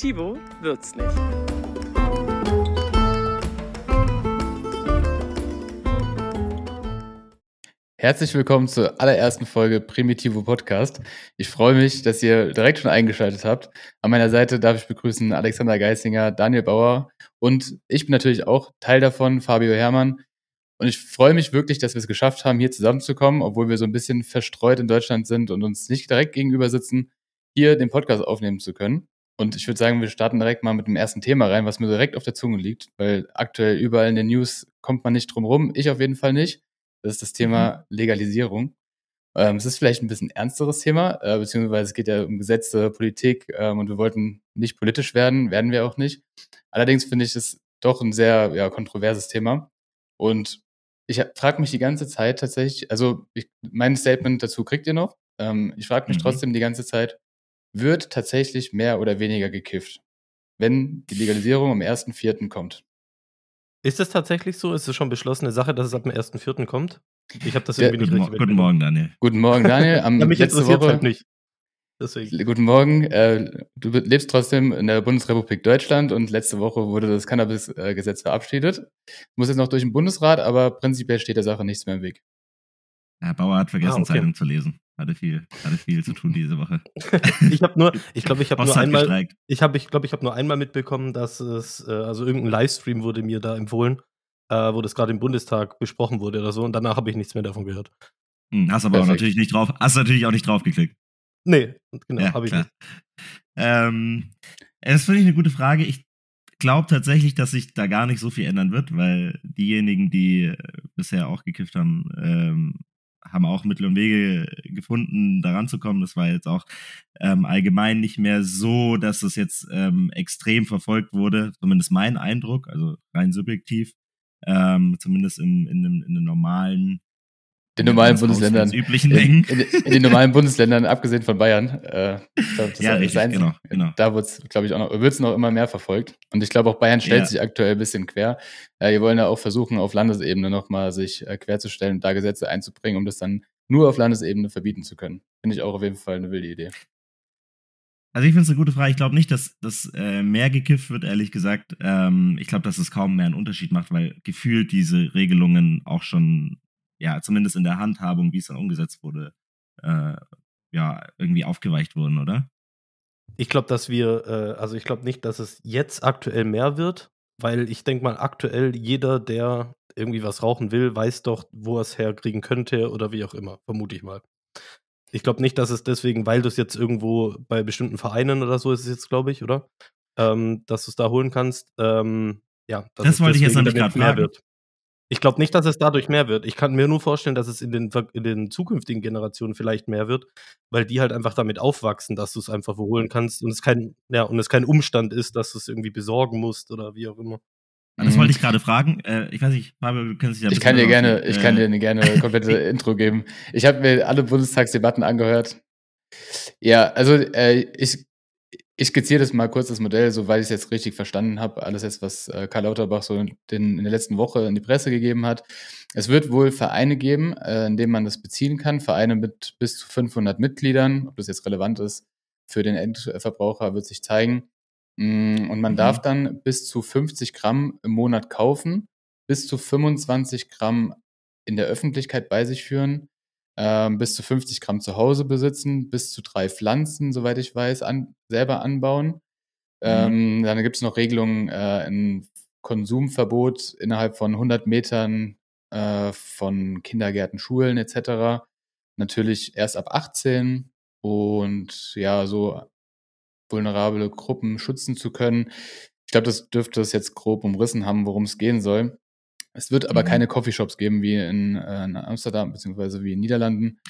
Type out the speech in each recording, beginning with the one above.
Primitivo wird's nicht. Herzlich willkommen zur allerersten Folge Primitivo Podcast. Ich freue mich, dass ihr direkt schon eingeschaltet habt. An meiner Seite darf ich begrüßen Alexander Geisinger, Daniel Bauer und ich bin natürlich auch Teil davon, Fabio Herrmann. Und ich freue mich wirklich, dass wir es geschafft haben, hier zusammenzukommen, obwohl wir so ein bisschen verstreut in Deutschland sind und uns nicht direkt gegenüber sitzen, hier den Podcast aufnehmen zu können. Und ich würde sagen, wir starten direkt mal mit dem ersten Thema rein, was mir direkt auf der Zunge liegt, weil aktuell überall in den News kommt man nicht drum rum. Ich auf jeden Fall nicht. Das ist das Thema mhm. Legalisierung. Ähm, es ist vielleicht ein bisschen ernsteres Thema, äh, beziehungsweise es geht ja um Gesetze, Politik ähm, und wir wollten nicht politisch werden, werden wir auch nicht. Allerdings finde ich es doch ein sehr ja, kontroverses Thema. Und ich frage mich die ganze Zeit tatsächlich, also ich, mein Statement dazu kriegt ihr noch. Ähm, ich frage mich mhm. trotzdem die ganze Zeit, wird tatsächlich mehr oder weniger gekifft, wenn die Legalisierung am 1.4. kommt? Ist das tatsächlich so? Ist es schon beschlossene Sache, dass es ab dem 1.4. kommt? Ich habe das irgendwie ja, nicht richtig Guten Morgen, Daniel. Guten Morgen, Daniel. Am ja, mich letzte Woche, halt nicht. Deswegen. Guten Morgen. Äh, du lebst trotzdem in der Bundesrepublik Deutschland und letzte Woche wurde das Cannabis-Gesetz verabschiedet. Muss jetzt noch durch den Bundesrat, aber prinzipiell steht der Sache nichts mehr im Weg. Herr Bauer hat vergessen, ah, okay. Zeitung zu lesen. Hatte viel, hatte viel zu tun diese Woche. ich habe nur, ich glaube, ich habe nur einmal, gestreikt. ich habe, ich glaube, ich habe nur einmal mitbekommen, dass es, äh, also irgendein Livestream wurde mir da empfohlen, äh, wo das gerade im Bundestag besprochen wurde oder so, und danach habe ich nichts mehr davon gehört. Hm, hast aber Perfekt. auch natürlich nicht drauf, hast natürlich auch nicht drauf geklickt. Nee, genau, ja, habe ich nicht. Ähm, das finde ich eine gute Frage. Ich glaube tatsächlich, dass sich da gar nicht so viel ändern wird, weil diejenigen, die äh, bisher auch gekifft haben, ähm, haben auch Mittel und Wege gefunden, daran zu kommen. Das war jetzt auch ähm, allgemein nicht mehr so, dass es jetzt ähm, extrem verfolgt wurde. Zumindest mein Eindruck, also rein subjektiv. Ähm, zumindest in, in, in, in den normalen den normalen Bundesländern. Üblichen in, in, in, den normalen Bundesländern, abgesehen von Bayern. Äh, glaub, ja, richtig, Einzige, genau, genau. Da wird es, glaube ich, auch noch, wird es noch immer mehr verfolgt. Und ich glaube, auch Bayern stellt ja. sich aktuell ein bisschen quer. Äh, wir wollen ja auch versuchen, auf Landesebene nochmal sich äh, querzustellen und da Gesetze einzubringen, um das dann nur auf Landesebene verbieten zu können. Finde ich auch auf jeden Fall eine wilde Idee. Also ich finde es eine gute Frage. Ich glaube nicht, dass, dass äh, mehr gekifft wird, ehrlich gesagt. Ähm, ich glaube, dass es kaum mehr einen Unterschied macht, weil gefühlt diese Regelungen auch schon ja, zumindest in der Handhabung, wie es dann umgesetzt wurde, äh, ja, irgendwie aufgeweicht wurden, oder? Ich glaube, dass wir, äh, also ich glaube nicht, dass es jetzt aktuell mehr wird, weil ich denke mal, aktuell jeder, der irgendwie was rauchen will, weiß doch, wo er es herkriegen könnte oder wie auch immer, vermute ich mal. Ich glaube nicht, dass es deswegen, weil du es jetzt irgendwo bei bestimmten Vereinen oder so ist es jetzt, glaube ich, oder? Ähm, dass du es da holen kannst. Ähm, ja, das wollte ich jetzt noch nicht gerade mehr wird. Ich glaube nicht, dass es dadurch mehr wird. Ich kann mir nur vorstellen, dass es in den, in den zukünftigen Generationen vielleicht mehr wird, weil die halt einfach damit aufwachsen, dass du es einfach holen kannst und es kein, ja, und es kein Umstand ist, dass du es irgendwie besorgen musst oder wie auch immer. Das wollte ich gerade fragen. Äh, ich weiß nicht, Fabio, du kennst dich ja Ich kann dir gerne, ich kann dir eine gerne komplette Intro geben. Ich habe mir alle Bundestagsdebatten angehört. Ja, also äh, ich ich skizziere das mal kurz, das Modell, soweit ich es jetzt richtig verstanden habe. Alles jetzt, was äh, Karl Lauterbach so in, den, in der letzten Woche in die Presse gegeben hat. Es wird wohl Vereine geben, äh, in denen man das beziehen kann. Vereine mit bis zu 500 Mitgliedern. Ob das jetzt relevant ist für den Endverbraucher, wird sich zeigen. Mm, und man mhm. darf dann bis zu 50 Gramm im Monat kaufen, bis zu 25 Gramm in der Öffentlichkeit bei sich führen ähm, bis zu 50 Gramm zu Hause besitzen, bis zu drei Pflanzen, soweit ich weiß, an, selber anbauen. Ähm, mhm. Dann gibt es noch Regelungen, äh, ein Konsumverbot innerhalb von 100 Metern äh, von Kindergärten, Schulen etc. Natürlich erst ab 18 und ja, so vulnerable Gruppen schützen zu können. Ich glaube, das dürfte es jetzt grob umrissen haben, worum es gehen soll. Es wird aber mhm. keine Coffeeshops geben wie in, äh, in Amsterdam beziehungsweise wie in Niederlanden.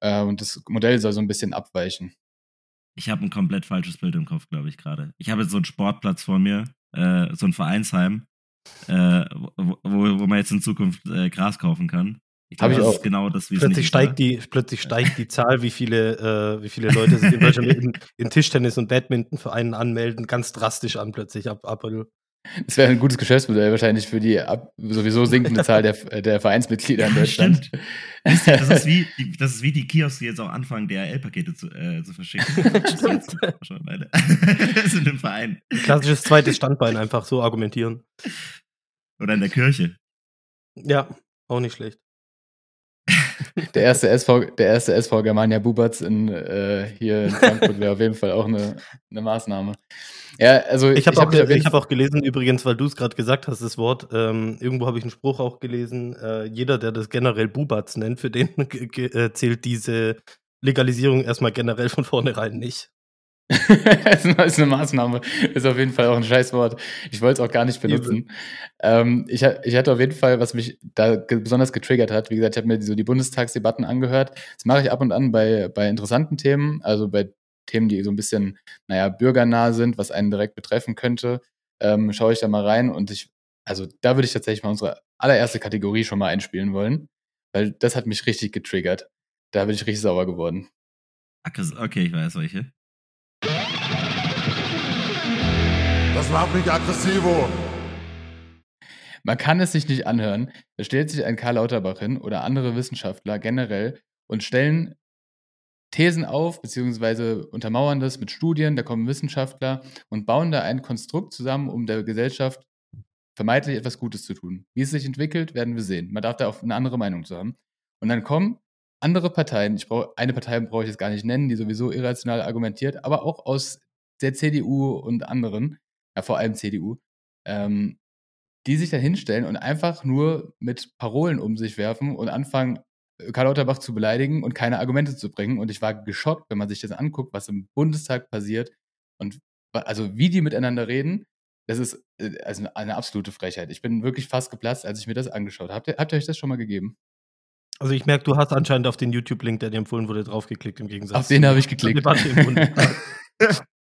Äh, und das Modell soll so ein bisschen abweichen. Ich habe ein komplett falsches Bild im Kopf, glaube ich, gerade. Ich habe jetzt so einen Sportplatz vor mir, äh, so ein Vereinsheim, äh, wo, wo, man jetzt in Zukunft äh, Gras kaufen kann. Ich glaube, das auch. ist genau das, wie plötzlich es steigt die Plötzlich steigt die Zahl, wie viele, äh, wie viele Leute sich in Deutschland in, in Tischtennis- und Badmintonvereinen anmelden, ganz drastisch an plötzlich ab April. Das wäre ein gutes Geschäftsmodell wahrscheinlich für die ab, sowieso sinkende Zahl der, der Vereinsmitglieder in Deutschland. Stimmt. Das ist, wie, die, das ist wie die Kiosk, die jetzt auch anfangen, DHL-Pakete zu, äh, zu verschicken. Stimmt. Schon beide. sind im Verein. Klassisches zweites Standbein, einfach so argumentieren. Oder in der Kirche. Ja, auch nicht schlecht. Der erste SV, der erste SV Germania Bubatz in, äh, hier in Frankfurt wäre auf jeden Fall auch eine, eine Maßnahme. Ja, also ich habe auch, hab hab auch, gelesen, übrigens, weil du es gerade gesagt hast, das Wort, ähm, irgendwo habe ich einen Spruch auch gelesen, äh, jeder, der das generell Bubatz nennt, für den äh, zählt diese Legalisierung erstmal generell von vornherein nicht. das ist eine Maßnahme. Ist auf jeden Fall auch ein Scheißwort. Ich wollte es auch gar nicht benutzen. Ähm, ich, ich hatte auf jeden Fall, was mich da ge besonders getriggert hat, wie gesagt, ich habe mir so die Bundestagsdebatten angehört. Das mache ich ab und an bei, bei interessanten Themen, also bei Themen, die so ein bisschen, naja, bürgernah sind, was einen direkt betreffen könnte. Ähm, schaue ich da mal rein und ich, also da würde ich tatsächlich mal unsere allererste Kategorie schon mal einspielen wollen, weil das hat mich richtig getriggert. Da bin ich richtig sauer geworden. Okay, ich weiß welche. Das macht mich aggressivo. Man kann es sich nicht anhören. Da stellt sich ein Karl Lauterbach hin oder andere Wissenschaftler generell und stellen Thesen auf, beziehungsweise untermauern das mit Studien, da kommen Wissenschaftler und bauen da ein Konstrukt zusammen, um der Gesellschaft vermeintlich etwas Gutes zu tun. Wie es sich entwickelt, werden wir sehen. Man darf da auch eine andere Meinung zu haben. Und dann kommen andere Parteien, ich brauche, eine Partei brauche ich jetzt gar nicht nennen, die sowieso irrational argumentiert, aber auch aus der CDU und anderen, ja vor allem CDU, ähm, die sich dann hinstellen und einfach nur mit Parolen um sich werfen und anfangen, äh, Karl Lauterbach zu beleidigen und keine Argumente zu bringen. Und ich war geschockt, wenn man sich das anguckt, was im Bundestag passiert und also wie die miteinander reden. Das ist äh, also eine absolute Frechheit. Ich bin wirklich fast geplatzt, als ich mir das angeschaut habe. Habt ihr, habt ihr euch das schon mal gegeben? Also ich merke, du hast anscheinend auf den YouTube-Link, der dir empfohlen wurde, draufgeklickt im Gegensatz. Auf den habe ich geklickt.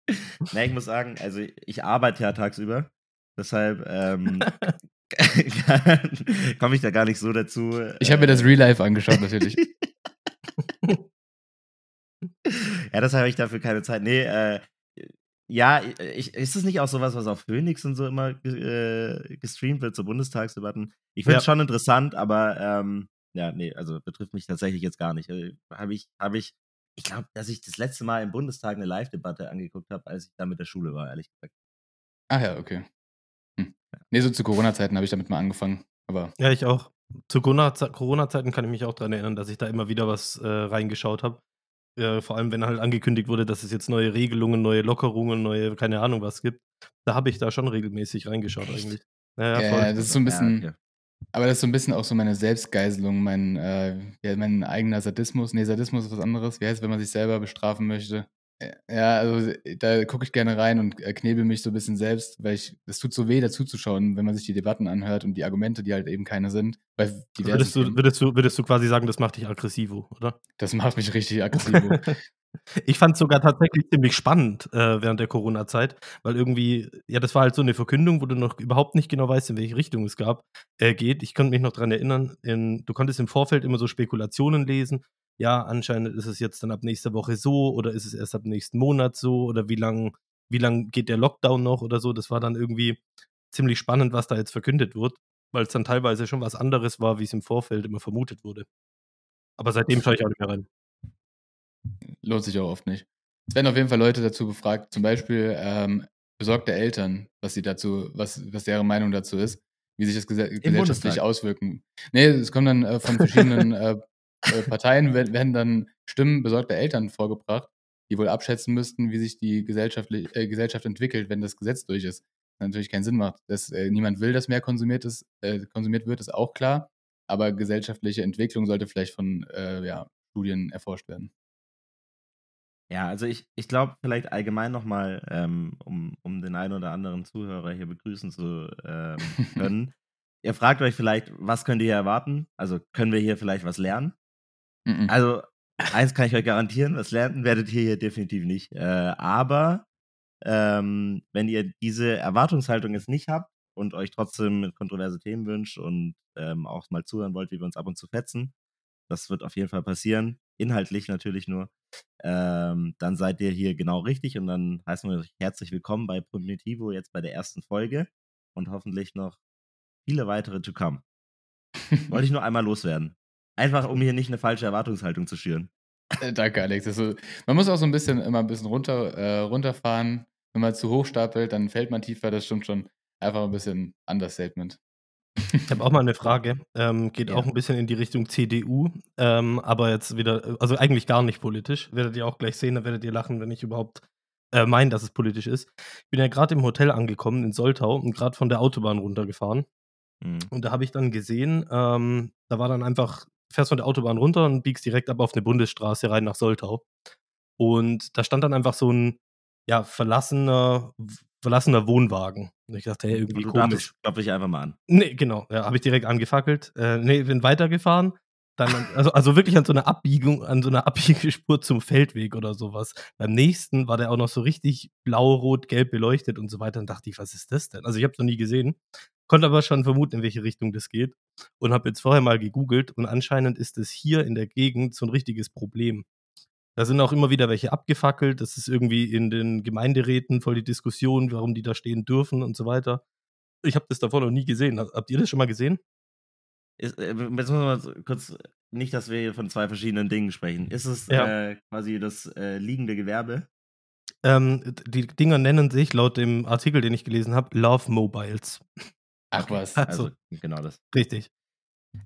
Na, ich muss sagen, also ich arbeite ja tagsüber. Deshalb ähm, komme ich da gar nicht so dazu. Ich habe mir das äh, Real Life angeschaut, natürlich. ja, deshalb habe ich dafür keine Zeit. Nee, äh, ja, ich, ist es nicht auch sowas, was auf Phoenix und so immer äh, gestreamt wird, so Bundestagsdebatten? Ich finde es ja. schon interessant, aber ähm, ja, nee, also betrifft mich tatsächlich jetzt gar nicht. Äh, habe ich, habe ich, ich glaube, dass ich das letzte Mal im Bundestag eine Live-Debatte angeguckt habe, als ich da mit der Schule war, ehrlich gesagt. Ach ja, okay. Hm. Nee, so zu Corona-Zeiten habe ich damit mal angefangen. Aber ja, ich auch. Zu Corona-Zeiten kann ich mich auch daran erinnern, dass ich da immer wieder was äh, reingeschaut habe. Äh, vor allem, wenn halt angekündigt wurde, dass es jetzt neue Regelungen, neue Lockerungen, neue, keine Ahnung was gibt. Da habe ich da schon regelmäßig reingeschaut eigentlich. Naja, ja, das ist so ein bisschen, ja, okay. Aber das ist so ein bisschen auch so meine Selbstgeiselung, mein, äh, ja, mein eigener Sadismus. Nee, Sadismus ist was anderes. Wie heißt es, wenn man sich selber bestrafen möchte? Ja, also da gucke ich gerne rein und äh, knebel mich so ein bisschen selbst, weil ich, es tut so weh, dazu zu schauen, wenn man sich die Debatten anhört und die Argumente, die halt eben keine sind. Also würdest, du, würdest, du, würdest du quasi sagen, das macht dich aggressivo, oder? Das macht mich richtig aggressivo. Ich fand es sogar tatsächlich ziemlich spannend äh, während der Corona-Zeit, weil irgendwie, ja, das war halt so eine Verkündung, wo du noch überhaupt nicht genau weißt, in welche Richtung es gab, äh, geht. Ich konnte mich noch daran erinnern, in, du konntest im Vorfeld immer so Spekulationen lesen. Ja, anscheinend ist es jetzt dann ab nächster Woche so oder ist es erst ab nächsten Monat so oder wie lang, wie lang geht der Lockdown noch oder so. Das war dann irgendwie ziemlich spannend, was da jetzt verkündet wird, weil es dann teilweise schon was anderes war, wie es im Vorfeld immer vermutet wurde. Aber seitdem schaue ich auch nicht mehr rein lohnt sich auch oft nicht. Es werden auf jeden Fall Leute dazu befragt, zum Beispiel ähm, besorgte Eltern, was sie dazu, was, was deren Meinung dazu ist, wie sich das ges gesellschaftlich auswirken. Nee, es kommen dann äh, von verschiedenen äh, äh Parteien werden dann Stimmen besorgter Eltern vorgebracht, die wohl abschätzen müssten, wie sich die Gesellschaft, äh, Gesellschaft entwickelt, wenn das Gesetz durch ist. Das natürlich keinen Sinn macht. Dass äh, niemand will, dass mehr konsumiert, ist, äh, konsumiert wird, ist auch klar. Aber gesellschaftliche Entwicklung sollte vielleicht von ja, Studien erforscht werden. Ja, also ich, ich glaube vielleicht allgemein nochmal, ähm, um, um den einen oder anderen Zuhörer hier begrüßen zu ähm, können. ihr fragt euch vielleicht, was könnt ihr hier erwarten? Also können wir hier vielleicht was lernen? Mm -mm. Also eins kann ich euch garantieren, was lernen werdet ihr hier definitiv nicht. Äh, aber ähm, wenn ihr diese Erwartungshaltung jetzt nicht habt und euch trotzdem kontroverse Themen wünscht und ähm, auch mal zuhören wollt, wie wir uns ab und zu fetzen, das wird auf jeden Fall passieren. Inhaltlich natürlich nur ähm, dann seid ihr hier genau richtig und dann heißen wir euch herzlich willkommen bei Primitivo jetzt bei der ersten Folge. und hoffentlich noch viele weitere to come. Wollte ich nur einmal loswerden. Einfach, um hier nicht eine falsche Erwartungshaltung zu schüren. Äh, danke, Alex. Also, man muss auch so ein bisschen immer ein bisschen runter, äh, runterfahren. Wenn man zu hoch stapelt, dann fällt man tiefer. Das stimmt schon. Einfach ein bisschen Understatement. Ich habe auch mal eine Frage. Ähm, geht Ja. auch ein bisschen in die Richtung CDU, ähm, aber jetzt wieder, also eigentlich gar nicht politisch. Werdet ihr auch gleich sehen, da werdet ihr lachen, wenn ich überhaupt äh, meine, dass es politisch ist. Ich bin ja gerade im Hotel angekommen in Soltau und gerade von der Autobahn runtergefahren. Mhm. Und da habe ich dann gesehen, ähm, da war dann einfach, fährst von der Autobahn runter und biegst direkt ab auf eine Bundesstraße rein nach Soltau. Und da stand dann einfach so ein, ja, verlassener, verlassener Wohnwagen. Und ich dachte, hey, irgendwie Und du komisch. dachtest, ich einfach mal an. Nee, genau. Ja, habe ich direkt angefackelt. Äh, nee, bin weitergefahren. Dann, also, also wirklich an so einer Abbiegung, an so einer Abbiegespur zum Feldweg oder sowas. Beim nächsten war der auch noch so richtig blau, rot, gelb beleuchtet und so weiter. Und dachte ich, was ist das denn? Also ich habe es noch nie gesehen. Konnte aber schon vermuten, in welche Richtung das geht. Und habe jetzt vorher mal gegoogelt. Und anscheinend ist es hier in der Gegend so ein richtiges Problem. Da sind auch immer wieder welche abgefackelt. Das ist irgendwie in den Gemeinderäten voll die Diskussion, warum die da stehen dürfen und so weiter. Ich habe das davor noch nie gesehen. Habt ihr das schon mal gesehen? Ist, äh, jetzt müssen wir mal kurz, nicht, dass wir hier von zwei verschiedenen Dingen sprechen. Ist es Ja. äh, quasi das äh, liegende Gewerbe? Ähm, die Dinger nennen sich laut dem Artikel, den ich gelesen habe, Love Mobiles. Ach was. Also, Also, genau das. richtig.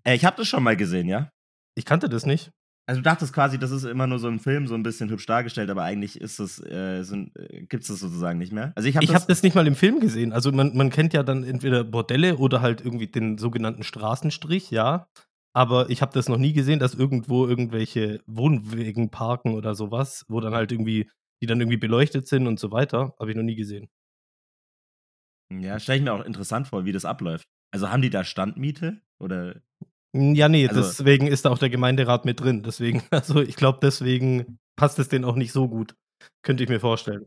Äh, ich habe das schon mal gesehen, ja? Ich kannte das nicht. Also du dachtest quasi, das ist immer nur so ein Film, so ein bisschen hübsch dargestellt, aber eigentlich ist es, äh, sind, äh, gibt es das sozusagen nicht mehr. Also ich habe Ich habe das nicht mal im Film gesehen. Also man, man kennt ja dann entweder Bordelle oder halt irgendwie den sogenannten Straßenstrich, ja. Aber ich habe das noch nie gesehen, dass irgendwo irgendwelche Wohnwegen parken oder sowas, wo dann halt irgendwie, die dann irgendwie beleuchtet sind und so weiter. Habe ich noch nie gesehen. Ja, stelle ich mir auch interessant vor, wie das abläuft. Also haben die da Standmiete? Oder Ja, nee, Also- deswegen ist da auch der Gemeinderat mit drin. Deswegen, also ich glaube, deswegen passt es denen auch nicht so gut. Könnte ich mir vorstellen.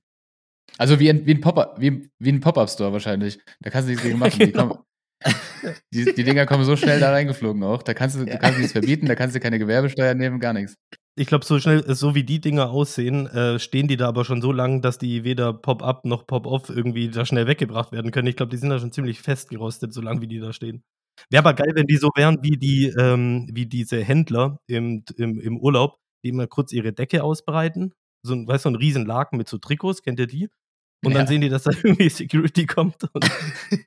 Also wie ein, wie ein Pop-Up, wie, wie ein Pop-Up-Store wahrscheinlich. Da kannst du nichts gegen machen. Die, Genau. kommen, die, die Dinger kommen so schnell da reingeflogen auch. Da kannst du, Ja. du kannst nichts verbieten, da kannst du keine Gewerbesteuer nehmen, gar nichts. Ich glaube, so schnell, so wie die Dinger aussehen, äh, stehen die da aber schon so lang, dass die weder Pop-up noch Pop-off irgendwie da schnell weggebracht werden können. Ich glaube, die sind da schon ziemlich festgerostet, so lange wie die da stehen. Wäre aber geil, wenn die so wären wie die, ähm, wie diese Händler im, im, im Urlaub, die immer kurz ihre Decke ausbreiten. So ein, weißt du, so ein riesen Laken mit so Trikots, kennt ihr die? Und dann Ja. sehen die, dass da irgendwie Security kommt und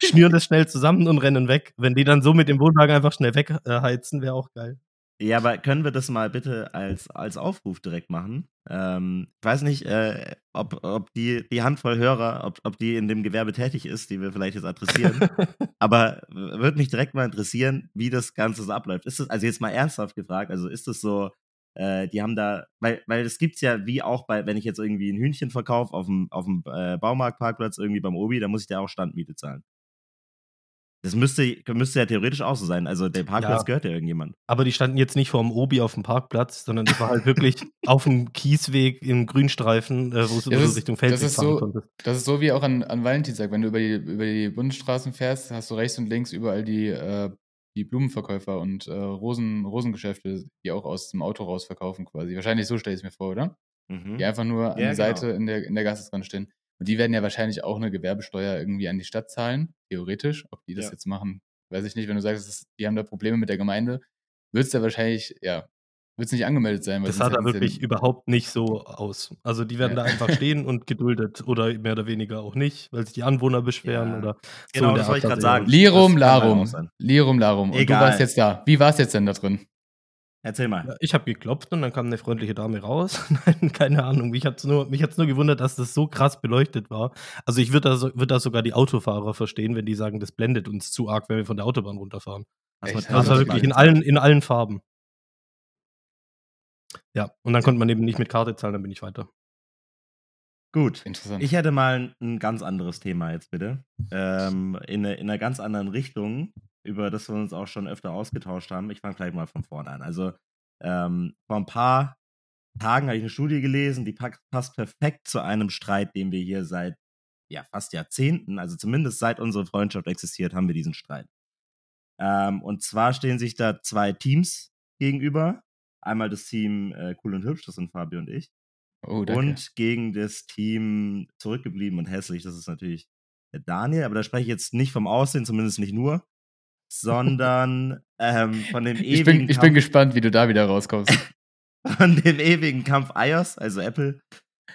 schnüren das schnell zusammen und rennen weg. Wenn die dann so mit dem Wohnwagen einfach schnell wegheizen, wäre auch geil. Ja, aber können wir das mal bitte als, als Aufruf direkt machen? Ähm, ich weiß nicht, äh, ob, ob die, die Handvoll Hörer, ob, ob die in dem Gewerbe tätig ist, die wir vielleicht jetzt adressieren. aber würde mich direkt mal interessieren, wie das Ganze so abläuft. Ist das, also jetzt mal ernsthaft gefragt, also ist es so, äh, die haben da, weil, weil es gibt's ja wie auch bei, wenn ich jetzt irgendwie ein Hühnchen verkaufe auf dem, auf dem äh, Baumarktparkplatz irgendwie beim Obi, da muss ich da auch Standmiete zahlen. Das müsste, müsste ja theoretisch auch so sein. Also der Parkplatz Ja. gehört ja irgendjemand. Aber die standen jetzt nicht vor dem Obi auf dem Parkplatz, sondern das war halt wirklich auf dem Kiesweg im Grünstreifen, äh, wo du Ja, das- Richtung ist fahren so- konntest. Das ist so wie auch an, an Valentinstag, wenn du über die, über die Bundesstraßen fährst, hast du rechts und links überall die, äh, die Blumenverkäufer und äh, Rosen, Rosengeschäfte, die auch aus dem Auto raus verkaufen quasi. Wahrscheinlich so stelle ich es mir vor, oder? Mhm. Die einfach nur an Ja, der genau. Seite in der, in der Gasse dran stehen. Und die werden ja wahrscheinlich auch eine Gewerbesteuer irgendwie an die Stadt zahlen, theoretisch. Ob die das Ja. jetzt machen, weiß ich nicht. Wenn du sagst, ist, die haben da Probleme mit der Gemeinde, wird es da wahrscheinlich, ja, wird es nicht angemeldet sein. Weil Das sah da wirklich überhaupt nicht so aus. Also die werden Ja. da einfach stehen und geduldet oder mehr oder weniger auch nicht, weil sich die Anwohner beschweren Ja. oder Genau, der das wollte ich gerade er- sagen. Lirum halt Larum. Lirum Larum. Und Egal. du warst jetzt da. Wie war es jetzt denn da drin? Erzähl mal. Ich habe geklopft und dann kam eine freundliche Dame raus. Nein, keine Ahnung. Mich hat es nur, mich hat's nur gewundert, dass das so krass beleuchtet war. Also ich würde da, so, würd da sogar die Autofahrer verstehen, wenn die sagen, das blendet uns zu arg, wenn wir von der Autobahn runterfahren. Echt? mit Das war wirklich in allen, in allen Farben. Ja, und dann konnte man eben nicht mit Karte zahlen, dann bin ich weiter. Gut. Interessant. Ich hätte mal ein ganz anderes Thema jetzt bitte. Ähm, in, eine, in einer ganz anderen Richtung, über das wir uns auch schon öfter ausgetauscht haben. Ich fange gleich mal von vorne an. Also ähm, vor ein paar Tagen habe ich eine Studie gelesen, die passt perfekt zu einem Streit, den wir hier seit ja, fast Jahrzehnten, also zumindest seit unsere Freundschaft existiert, haben wir diesen Streit. Ähm, und zwar stehen sich da zwei Teams gegenüber. Einmal das Team äh, Cool und Hübsch, das sind Fabio und ich. oh. Und gegen das Team zurückgeblieben und hässlich, das ist natürlich Daniel, aber da spreche ich jetzt nicht vom Aussehen, zumindest nicht nur, sondern ähm, von dem ewigen Ich bin, ich Kampf, bin gespannt, wie du da wieder rauskommst. von dem ewigen Kampf iOS, also Apple,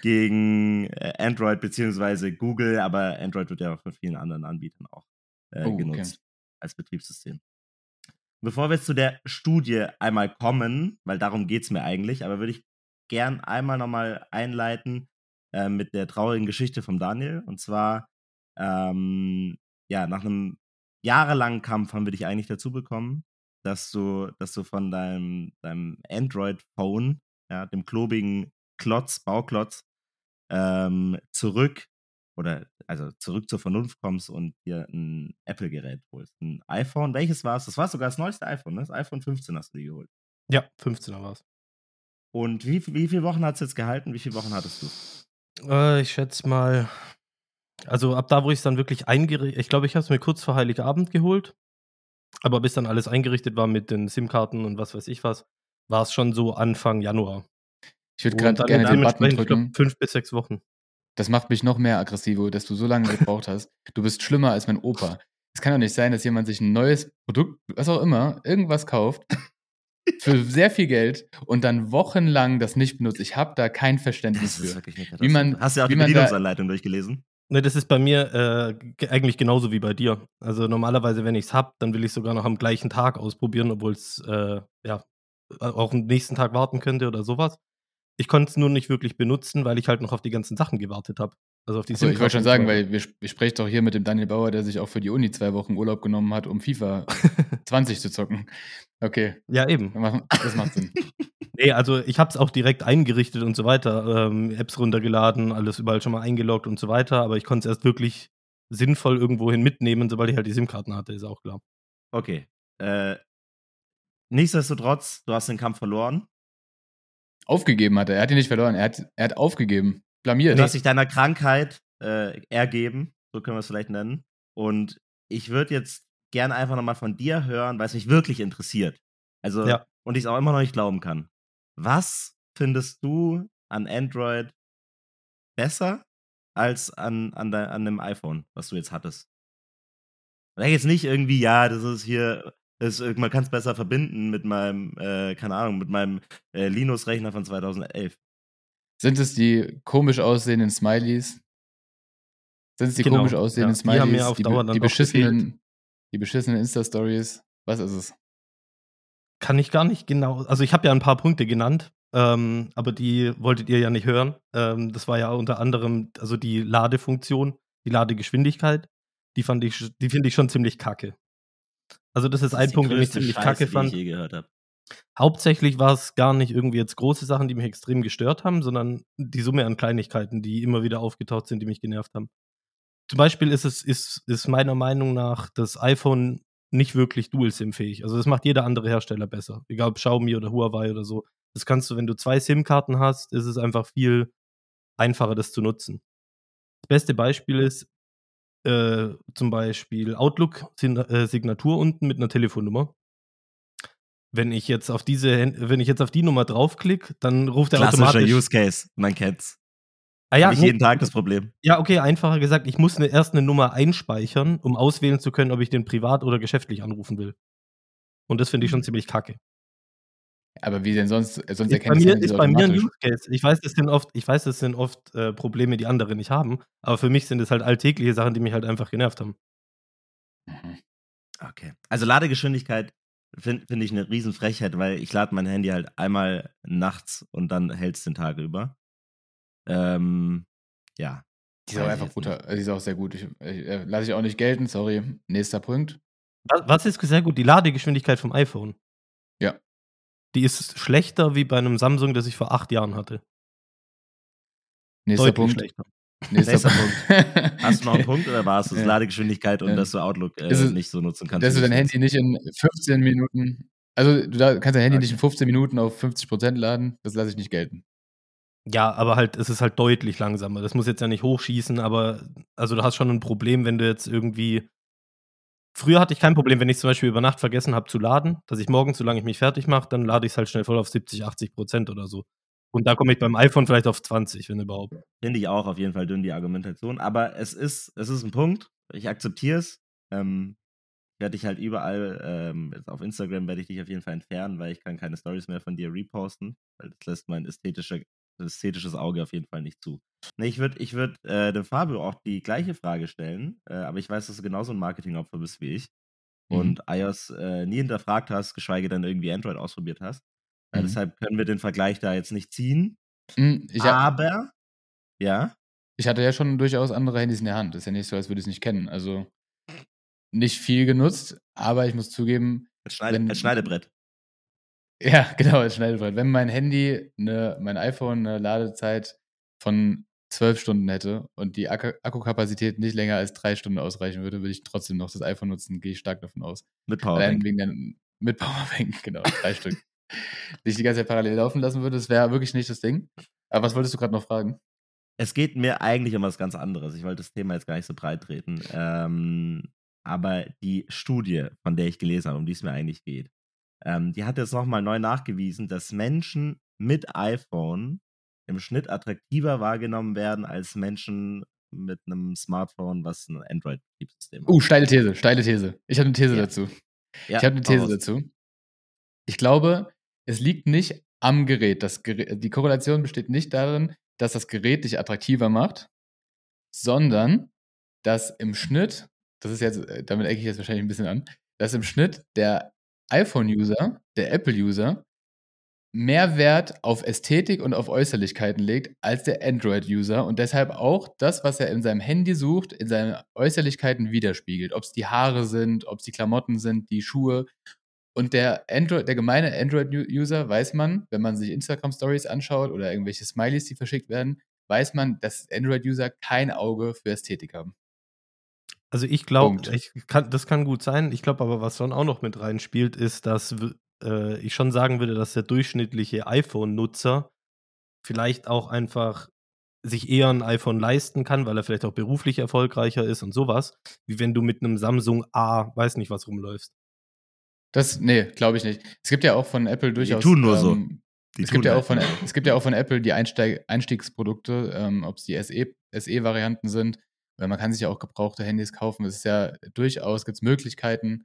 gegen äh, Android beziehungsweise Google, aber Android wird ja auch von vielen anderen Anbietern auch äh, Oh, okay. genutzt als Betriebssystem. Bevor wir jetzt zu der Studie einmal kommen, weil darum geht es mir eigentlich, aber würde ich gern einmal nochmal einleiten äh, mit der traurigen Geschichte vom Daniel. Und zwar, ähm, ja, nach einem jahrelangen Kampf haben wir dich eigentlich dazu bekommen, dass du, dass du von deinem, deinem Android-Phone, ja, dem klobigen Klotz, Bauklotz, ähm, zurück oder also zurück zur Vernunft kommst und dir ein Apple-Gerät holst. Ein iPhone, welches war es? Das war sogar das neueste iPhone, ne? Das iPhone 15 hast du dir geholt. Ja, 15er war es. Und wie, wie viele Wochen hat es jetzt gehalten? Wie viele Wochen hattest du? Äh, ich schätze mal, also ab da, wo ich es dann wirklich eingerichtet, ich glaube, ich habe es mir kurz vor Heiligabend geholt, aber bis dann alles eingerichtet war mit den SIM-Karten und was weiß ich was, war es schon so Anfang Januar. Ich würde gerade gerne den Button drücken. fünf bis sechs Wochen. Das macht mich noch mehr aggressivo, dass du so lange gebraucht hast. Du bist schlimmer als mein Opa. Es kann doch nicht sein, dass jemand sich ein neues Produkt, was auch immer, irgendwas kauft, für sehr viel Geld und dann wochenlang das nicht benutzt. Ich habe da kein Verständnis für. Wie man-. Hast du ja auch wie die man da- Bedienungsanleitung durchgelesen? Ne, das ist bei mir äh, ge- eigentlich genauso wie bei dir. Also normalerweise, wenn ich es habe, dann will ich sogar noch am gleichen Tag ausprobieren, obwohl es äh, ja auch am nächsten Tag warten könnte oder sowas. Ich konnte es nur nicht wirklich benutzen, weil ich halt noch auf die ganzen Sachen gewartet habe. Also auf die So, ich wollte schon sagen, weil wir, wir sprechen doch hier mit dem Daniel Bauer, der sich auch für die Uni zwei Wochen Urlaub genommen hat, um FIFA 20 zu zocken. Okay, Ja, eben. das macht Sinn. Nee, also ich habe es auch direkt eingerichtet und so weiter, ähm, Apps runtergeladen, alles überall schon mal eingeloggt und so weiter, aber ich konnte es erst wirklich sinnvoll irgendwohin mitnehmen, sobald ich halt die SIM-Karten hatte, ist auch klar. Okay. Äh, nichtsdestotrotz, du hast den Kampf verloren. Aufgegeben hat er. Er hat ihn nicht verloren. Er hat, er hat aufgegeben. Blamiert. Du hast dich deiner Krankheit äh, ergeben, so können wir es vielleicht nennen. Und ich würde jetzt gerne einfach nochmal von dir hören, weil es mich wirklich interessiert. Also, Ja. und ich es auch immer noch nicht glauben kann. Was findest du an Android besser als an, an, de, an dem iPhone, was du jetzt hattest? Oder jetzt nicht irgendwie, ja, das ist hier, ist- man kann es besser verbinden mit meinem, äh, keine Ahnung, mit meinem äh, Linux-Rechner von 2011. Sind es die komisch aussehenden Smileys? Sind es die Genau, komisch aussehenden ja. Die haben Smileys? auf die, Dauer dann die beschissenen, die beschissenen Insta-Stories? Was ist es? Kann ich gar nicht genau. Also ich habe ja ein paar Punkte genannt, ähm, aber die wolltet ihr ja nicht hören. Ähm, das war ja unter anderem also die Ladefunktion, die Ladegeschwindigkeit. Die fand ich, die finde ich schon ziemlich kacke. Also das ist, Das ein die Punkt, den ich ziemlich Scheiße, kacke die fand. ich je gehört habe. Hauptsächlich war es gar nicht irgendwie jetzt große Sachen, die mich extrem gestört haben, sondern die Summe an Kleinigkeiten, die immer wieder aufgetaucht sind, die mich genervt haben. Zum Beispiel ist es ist, ist meiner Meinung nach das iPhone nicht wirklich Dual-SIM-fähig. Also das macht jeder andere Hersteller besser. Egal ob Xiaomi oder Huawei oder so. Das kannst du, wenn du zwei SIM-Karten hast, ist es einfach viel einfacher, das zu nutzen. Das beste Beispiel ist äh, zum Beispiel Outlook-Signatur unten mit einer Telefonnummer. Wenn ich jetzt auf diese, wenn ich jetzt auf die Nummer draufklicke, dann ruft er Klassischer automatisch. Use Case, man kennt's. ah, ja, Hab ich nee, jeden Tag das Problem. ja, okay, einfacher gesagt, ich muss ne, erst eine Nummer einspeichern, um auswählen zu können, ob ich den privat oder geschäftlich anrufen will. Und das finde ich schon Mhm. ziemlich kacke. Aber wie denn sonst? Sonst Ist bei erkennt mir, ist bei mir ein automatisch. Use Case. Ich weiß, das sind oft, ich weiß, das sind oft äh, Probleme, die andere nicht haben, aber für mich sind es halt alltägliche Sachen, die mich halt einfach genervt haben. Mhm. Okay. Also Ladegeschwindigkeit finde find ich eine Riesenfrechheit, weil ich lade mein Handy halt einmal nachts und dann hält es den Tag über. Ähm, ja. Die ist auch einfach gut. nicht. Die ist auch sehr gut. Ich, ich, äh, lasse ich auch nicht gelten, sorry. Nächster Punkt. Was, was ist sehr gut? Die Ladegeschwindigkeit vom iPhone. Ja. Die ist schlechter wie bei einem Samsung, das ich vor acht Jahren hatte. Nächster Deutlich Punkt. schlechter. Nächster, Punkt. Hast du noch einen Punkt oder war es das? Ja. Ladegeschwindigkeit und Ja. dass du Outlook äh, Ist es- nicht so nutzen kannst? Dass du wie dein Handy nicht in 15 Minuten. Also, du da- kannst dein Handy Okay. nicht in 15 Minuten auf 50% laden. Das lasse ich nicht gelten. Ja, aber halt, es ist halt deutlich langsamer. Das muss jetzt ja nicht hochschießen, aber also du hast schon ein Problem, wenn du jetzt irgendwie. Früher hatte ich kein Problem, wenn ich zum Beispiel über Nacht vergessen habe zu laden, dass ich morgens, solange ich mich fertig mache, dann lade ich es halt schnell voll auf 70, 80 Prozent oder so. Und da komme ich beim iPhone vielleicht auf 20, wenn überhaupt. Finde ich auch auf jeden Fall dünn, die Argumentation. Aber es ist, es ist ein Punkt. Ich akzeptiere es. Ähm, werde ich halt überall, ähm, auf Instagram werde ich dich auf jeden Fall entfernen, weil ich kann keine Stories mehr von dir reposten, weil das lässt mein ästhetischer, ästhetisches Auge auf jeden Fall nicht zu. Nee, ich würde ich würd, äh, dem Fabio auch die gleiche Frage stellen, äh, aber ich weiß, dass du genauso ein Marketingopfer bist wie ich Mhm. und iOS äh, nie hinterfragt hast, geschweige denn irgendwie Android ausprobiert hast. Mhm. deshalb können wir den Vergleich da jetzt nicht ziehen. Hm, hab, aber, ja, ich hatte ja schon durchaus andere Handys in der Hand. Ist ja nicht so, als würde ich es nicht kennen. Also nicht viel genutzt, aber ich muss zugeben, als, Schneide, Wenn- als Schneidebrett. ja, genau, als Schneidebrett. Wenn mein Handy, ne, mein iPhone eine Ladezeit von zwölf Stunden hätte und die Akku Akkukapazität nicht länger als drei Stunden ausreichen würde, würde ich trotzdem noch das iPhone nutzen, gehe ich stark davon aus. Mit Allein Powerbank. wegen der, mit Powerbank, genau, drei Stück. Die ich die ganze Zeit parallel laufen lassen würde, das wäre wirklich nicht das Ding. Aber was wolltest du gerade noch fragen? Es geht mir eigentlich um was ganz anderes. Ich wollte das Thema jetzt gar nicht so breit treten. Ähm, aber die Studie, von der ich gelesen habe, um die es mir eigentlich geht, ähm, die hat jetzt nochmal neu nachgewiesen, dass Menschen mit iPhone im Schnitt attraktiver wahrgenommen werden als Menschen mit einem Smartphone, was ein Android-Betriebssystem hat. Uh, steile These, steile These. Ich habe eine These Ja. dazu. Ja, ich habe eine These dazu. Ich glaube, es liegt nicht am Gerät. Das Gerät. Die Korrelation besteht nicht darin, dass das Gerät dich attraktiver macht, sondern dass im Schnitt, das ist jetzt, äh, damit ecke ich jetzt wahrscheinlich ein bisschen an, dass im Schnitt der iPhone-User, der Apple-User, mehr Wert auf Ästhetik und auf Äußerlichkeiten legt als der Android-User und deshalb auch das, was er in seinem Handy sucht, in seinen Äußerlichkeiten widerspiegelt. Ob es die Haare sind, ob es die Klamotten sind, die Schuhe. Und der, Android, der gemeine Android-User weiß man, wenn man sich Instagram-Stories anschaut oder irgendwelche Smileys, die verschickt werden, weiß man, dass Android-User kein Auge für Ästhetik haben. Also ich glaube, das kann gut sein. Ich glaube aber, was schon auch noch mit reinspielt, ist, dass äh, ich schon sagen würde, dass der durchschnittliche iPhone-Nutzer vielleicht auch einfach sich eher ein iPhone leisten kann, weil er vielleicht auch beruflich erfolgreicher ist und sowas, wie wenn du mit einem Samsung A, weiß nicht was rumläufst. Das, nee, glaube ich nicht. Es gibt ja auch von Apple durchaus. tun nur so. ähm, Die es, gibt ja halt auch von, es gibt ja auch von Apple die Einsteig Einstiegsprodukte, ähm, ob es die SE SE-Varianten sind, weil man kann sich ja auch gebrauchte Handys kaufen. Es ist ja durchaus, gibt es Möglichkeiten,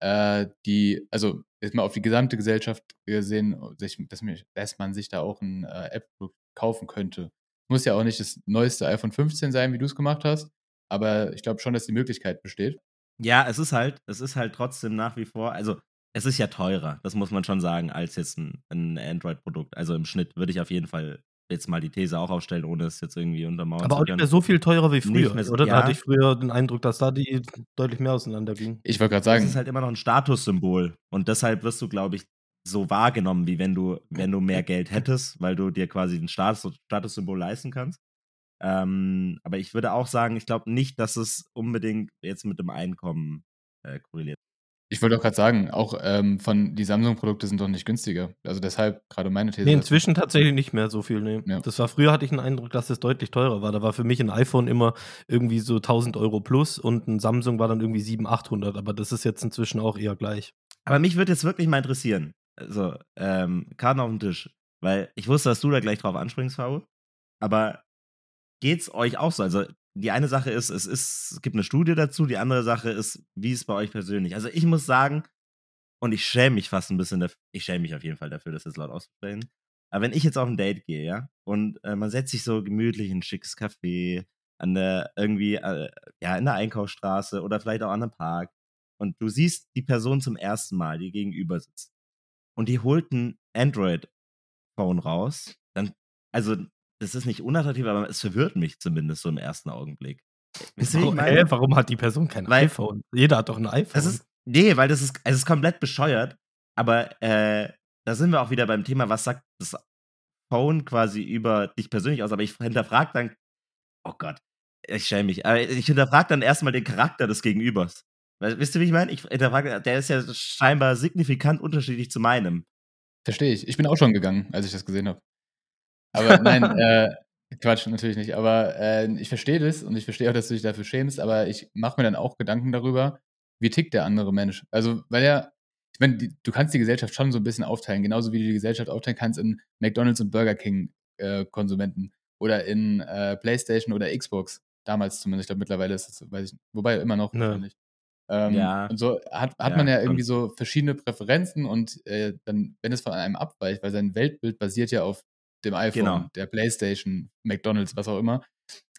äh, die, also jetzt mal auf die gesamte Gesellschaft gesehen, sich, dass, mich- dass man sich da auch ein äh, Apple-Produkt kaufen könnte. Muss ja auch nicht das neueste iPhone 15 sein, wie du es gemacht hast, aber ich glaube schon, dass die Möglichkeit besteht. Ja, es ist halt, es ist halt trotzdem nach wie vor, also es ist ja teurer, das muss man schon sagen, als jetzt ein, ein Android-Produkt. Also im Schnitt würde ich auf jeden Fall jetzt mal die These auch aufstellen, ohne es jetzt irgendwie untermauern Aber zu auch nicht mehr so viel teurer wie früher, mehr oder? ja. Da hatte ich früher den Eindruck, dass da die deutlich mehr auseinander gingen. Ich wollte gerade Es sagen, ist halt immer noch ein Statussymbol und deshalb wirst du, glaube ich, so wahrgenommen, wie wenn du, wenn du mehr Geld hättest, weil du dir quasi ein Status, Statussymbol leisten kannst. Ähm, aber ich würde auch sagen, ich glaube nicht, dass es unbedingt jetzt mit dem Einkommen äh, korreliert. Ich wollte auch gerade sagen, auch ähm, von die Samsung-Produkte sind doch nicht günstiger. Also deshalb gerade meine These. Nee, inzwischen tatsächlich nicht mehr so viel. Nee. Ja. Das war früher hatte ich den Eindruck, dass es deutlich teurer war. Da war für mich ein iPhone immer irgendwie so 1000 Euro plus und ein Samsung war dann irgendwie 700, 800. Aber das ist jetzt inzwischen auch eher gleich. Aber mich würde jetzt wirklich mal interessieren, also, ähm, Karten auf den Tisch, weil ich wusste, dass du da gleich drauf anspringst, Faul. Aber geht's euch auch so? Also, die eine Sache ist, es ist, es gibt eine Studie dazu, die andere Sache ist, wie es bei euch persönlich? Also, ich muss sagen, und ich schäme mich fast ein bisschen dafür, ich schäme mich auf jeden Fall dafür, das jetzt laut auszusprechen. Aber wenn ich jetzt auf ein Date gehe, ja, und äh, man setzt sich so gemütlich in ein schickes Café, an der, irgendwie, äh, ja, in der Einkaufsstraße oder vielleicht auch an einem Park, und du siehst die Person zum ersten Mal, die gegenüber sitzt, und die holt ein Android-Phone raus, dann, also, das ist nicht unattraktiv, aber es verwirrt mich zumindest so im ersten Augenblick. Warum, meine? hä, warum hat die Person kein Weil- iPhone? Jeder hat doch ein iPhone. Das ist, nee, weil das ist, es ist komplett bescheuert, aber äh, da sind wir auch wieder beim Thema, was sagt das Phone quasi über dich persönlich aus, aber ich hinterfrage dann, oh Gott, ich schäme mich, aber ich hinterfrage dann erstmal den Charakter des Gegenübers. Wisst ihr, wie ich meine? Ich hinterfrage, der ist ja scheinbar signifikant unterschiedlich zu meinem. Verstehe ich. Ich bin auch schon gegangen, als ich das gesehen habe. Aber nein, äh, Quatsch, natürlich nicht. Aber äh, ich verstehe das und ich verstehe auch, dass du dich dafür schämst, aber ich mache mir dann auch Gedanken darüber, wie tickt der andere Mensch. Also, weil er, ich meine, die, du kannst die Gesellschaft schon so ein bisschen aufteilen, genauso wie du die Gesellschaft aufteilen kannst in McDonalds und Burger King äh, Konsumenten oder in äh, PlayStation oder Xbox. Damals zumindest, ich glaube mittlerweile ist es, weiß ich, wobei immer noch Ja. wahrscheinlich. Ähm, Ja. Und so hat, hat Ja, man ja irgendwie so verschiedene Präferenzen und äh, dann, wenn es von einem abweicht, weil sein Weltbild basiert ja auf dem iPhone, Genau. der Playstation, McDonalds, was auch immer,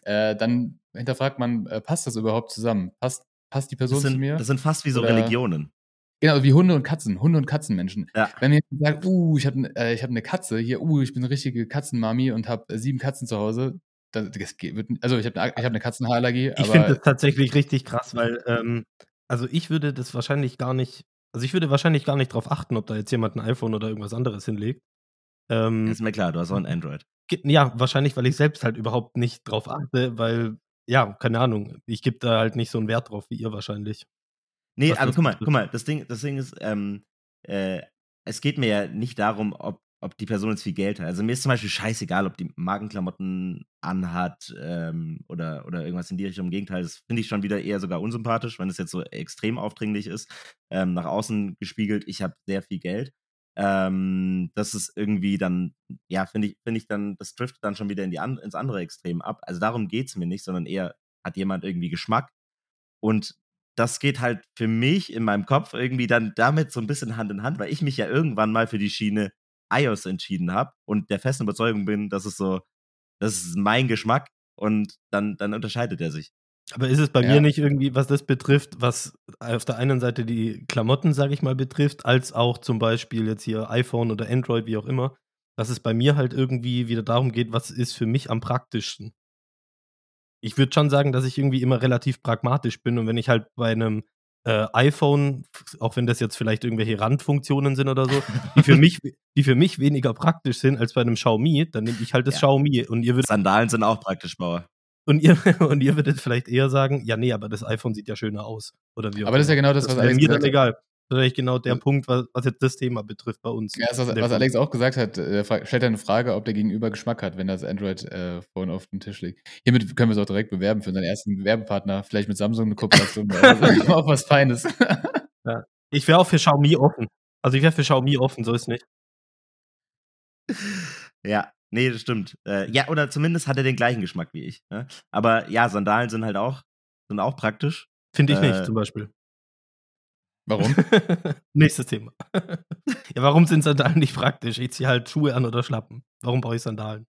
äh, dann hinterfragt man, äh, passt das überhaupt zusammen? Passt, passt die Person Das sind, zu mir? das sind fast wie so Oder- Religionen. Genau, wie Hunde und Katzen, Hunde und Katzenmenschen. Ja. Wenn mir jemand sagt, uh, ich habe äh, ich hab eine Katze, hier, uh, ich bin eine richtige Katzenmami und habe äh, sieben Katzen zu Hause, das geht, wird, also ich habe eine, ich hab eine Katzenhaarallergie, Ich finde das tatsächlich richtig krass, weil, ähm, also ich würde das wahrscheinlich gar nicht, also ich würde wahrscheinlich gar nicht drauf achten, ob da jetzt jemand ein iPhone oder irgendwas anderes hinlegt. Ähm, Ist mir klar, du hast auch ein Android. ja, wahrscheinlich, weil ich selbst halt überhaupt nicht drauf achte, weil, ja, keine Ahnung, ich gebe da halt nicht so einen Wert drauf wie ihr wahrscheinlich. Nee, aber guck mal, betrifft. guck mal, das Ding, das Ding ist, ähm, äh, es geht mir ja nicht darum, ob, ob die Person jetzt viel Geld hat. Also mir ist zum Beispiel scheißegal, ob die Markenklamotten anhat ähm, oder, oder irgendwas in die Richtung. Im Gegenteil, das finde ich schon wieder eher sogar unsympathisch, wenn es jetzt so extrem aufdringlich ist. Ähm, nach außen gespiegelt, ich habe sehr viel Geld. Ähm, das ist irgendwie dann, ja, finde ich, finde ich dann, das trifft dann schon wieder in die an, ins andere Extrem ab. Also darum geht es mir nicht, sondern eher, hat jemand irgendwie Geschmack. Und das geht halt für mich in meinem Kopf irgendwie dann damit so ein bisschen Hand in Hand, weil ich mich ja irgendwann mal für die Schiene iOS entschieden habe und der festen Überzeugung bin, dass es so, das ist mein Geschmack und dann, dann unterscheidet er sich. Aber ist es bei Ja. mir nicht irgendwie, was das betrifft, was auf der einen Seite die Klamotten, sage ich mal, betrifft, als auch zum Beispiel jetzt hier iPhone oder Android, wie auch immer, dass es bei mir halt irgendwie wieder darum geht, was ist für mich am praktischsten. Ich würde schon sagen, dass ich irgendwie immer relativ pragmatisch bin und wenn ich halt bei einem äh, iPhone, auch wenn das jetzt vielleicht irgendwelche Randfunktionen sind oder so, die für mich, die für mich weniger praktisch sind als bei einem Xiaomi, dann nehme ich halt das Ja. Xiaomi und ihr würdet Sandalen sind auch praktisch, Bauer. Und ihr, und ihr würdet vielleicht eher sagen, ja, nee, aber das iPhone sieht ja schöner aus. Oder wie auch Aber das ist ja genau das, was Alex mir dann gesagt hat. egal. Das ist eigentlich genau der Punkt, was, was jetzt das Thema betrifft bei uns. Ja, das, was, was. Alex auch gesagt hat, äh, stellt er eine Frage, ob der Gegenüber Geschmack hat, wenn das Android-Phone auf dem Tisch liegt. Hiermit können wir es auch direkt bewerben für unseren ersten Werbepartner, vielleicht mit Samsung eine Kooperation. also auch was Feines. Ich wäre auch für Xiaomi offen. Also ich wäre für Xiaomi offen, so ist nicht. Ja, nee, das stimmt. Äh, ja, oder zumindest hat er den gleichen Geschmack wie ich. Ne? Aber ja, Sandalen sind halt auch, sind auch praktisch. Finde ich Äh, nicht, zum Beispiel. Warum? Nächstes Thema. ja, warum sind Sandalen nicht praktisch? Ich ziehe halt Schuhe an oder Schlappen. Warum brauche ich Sandalen?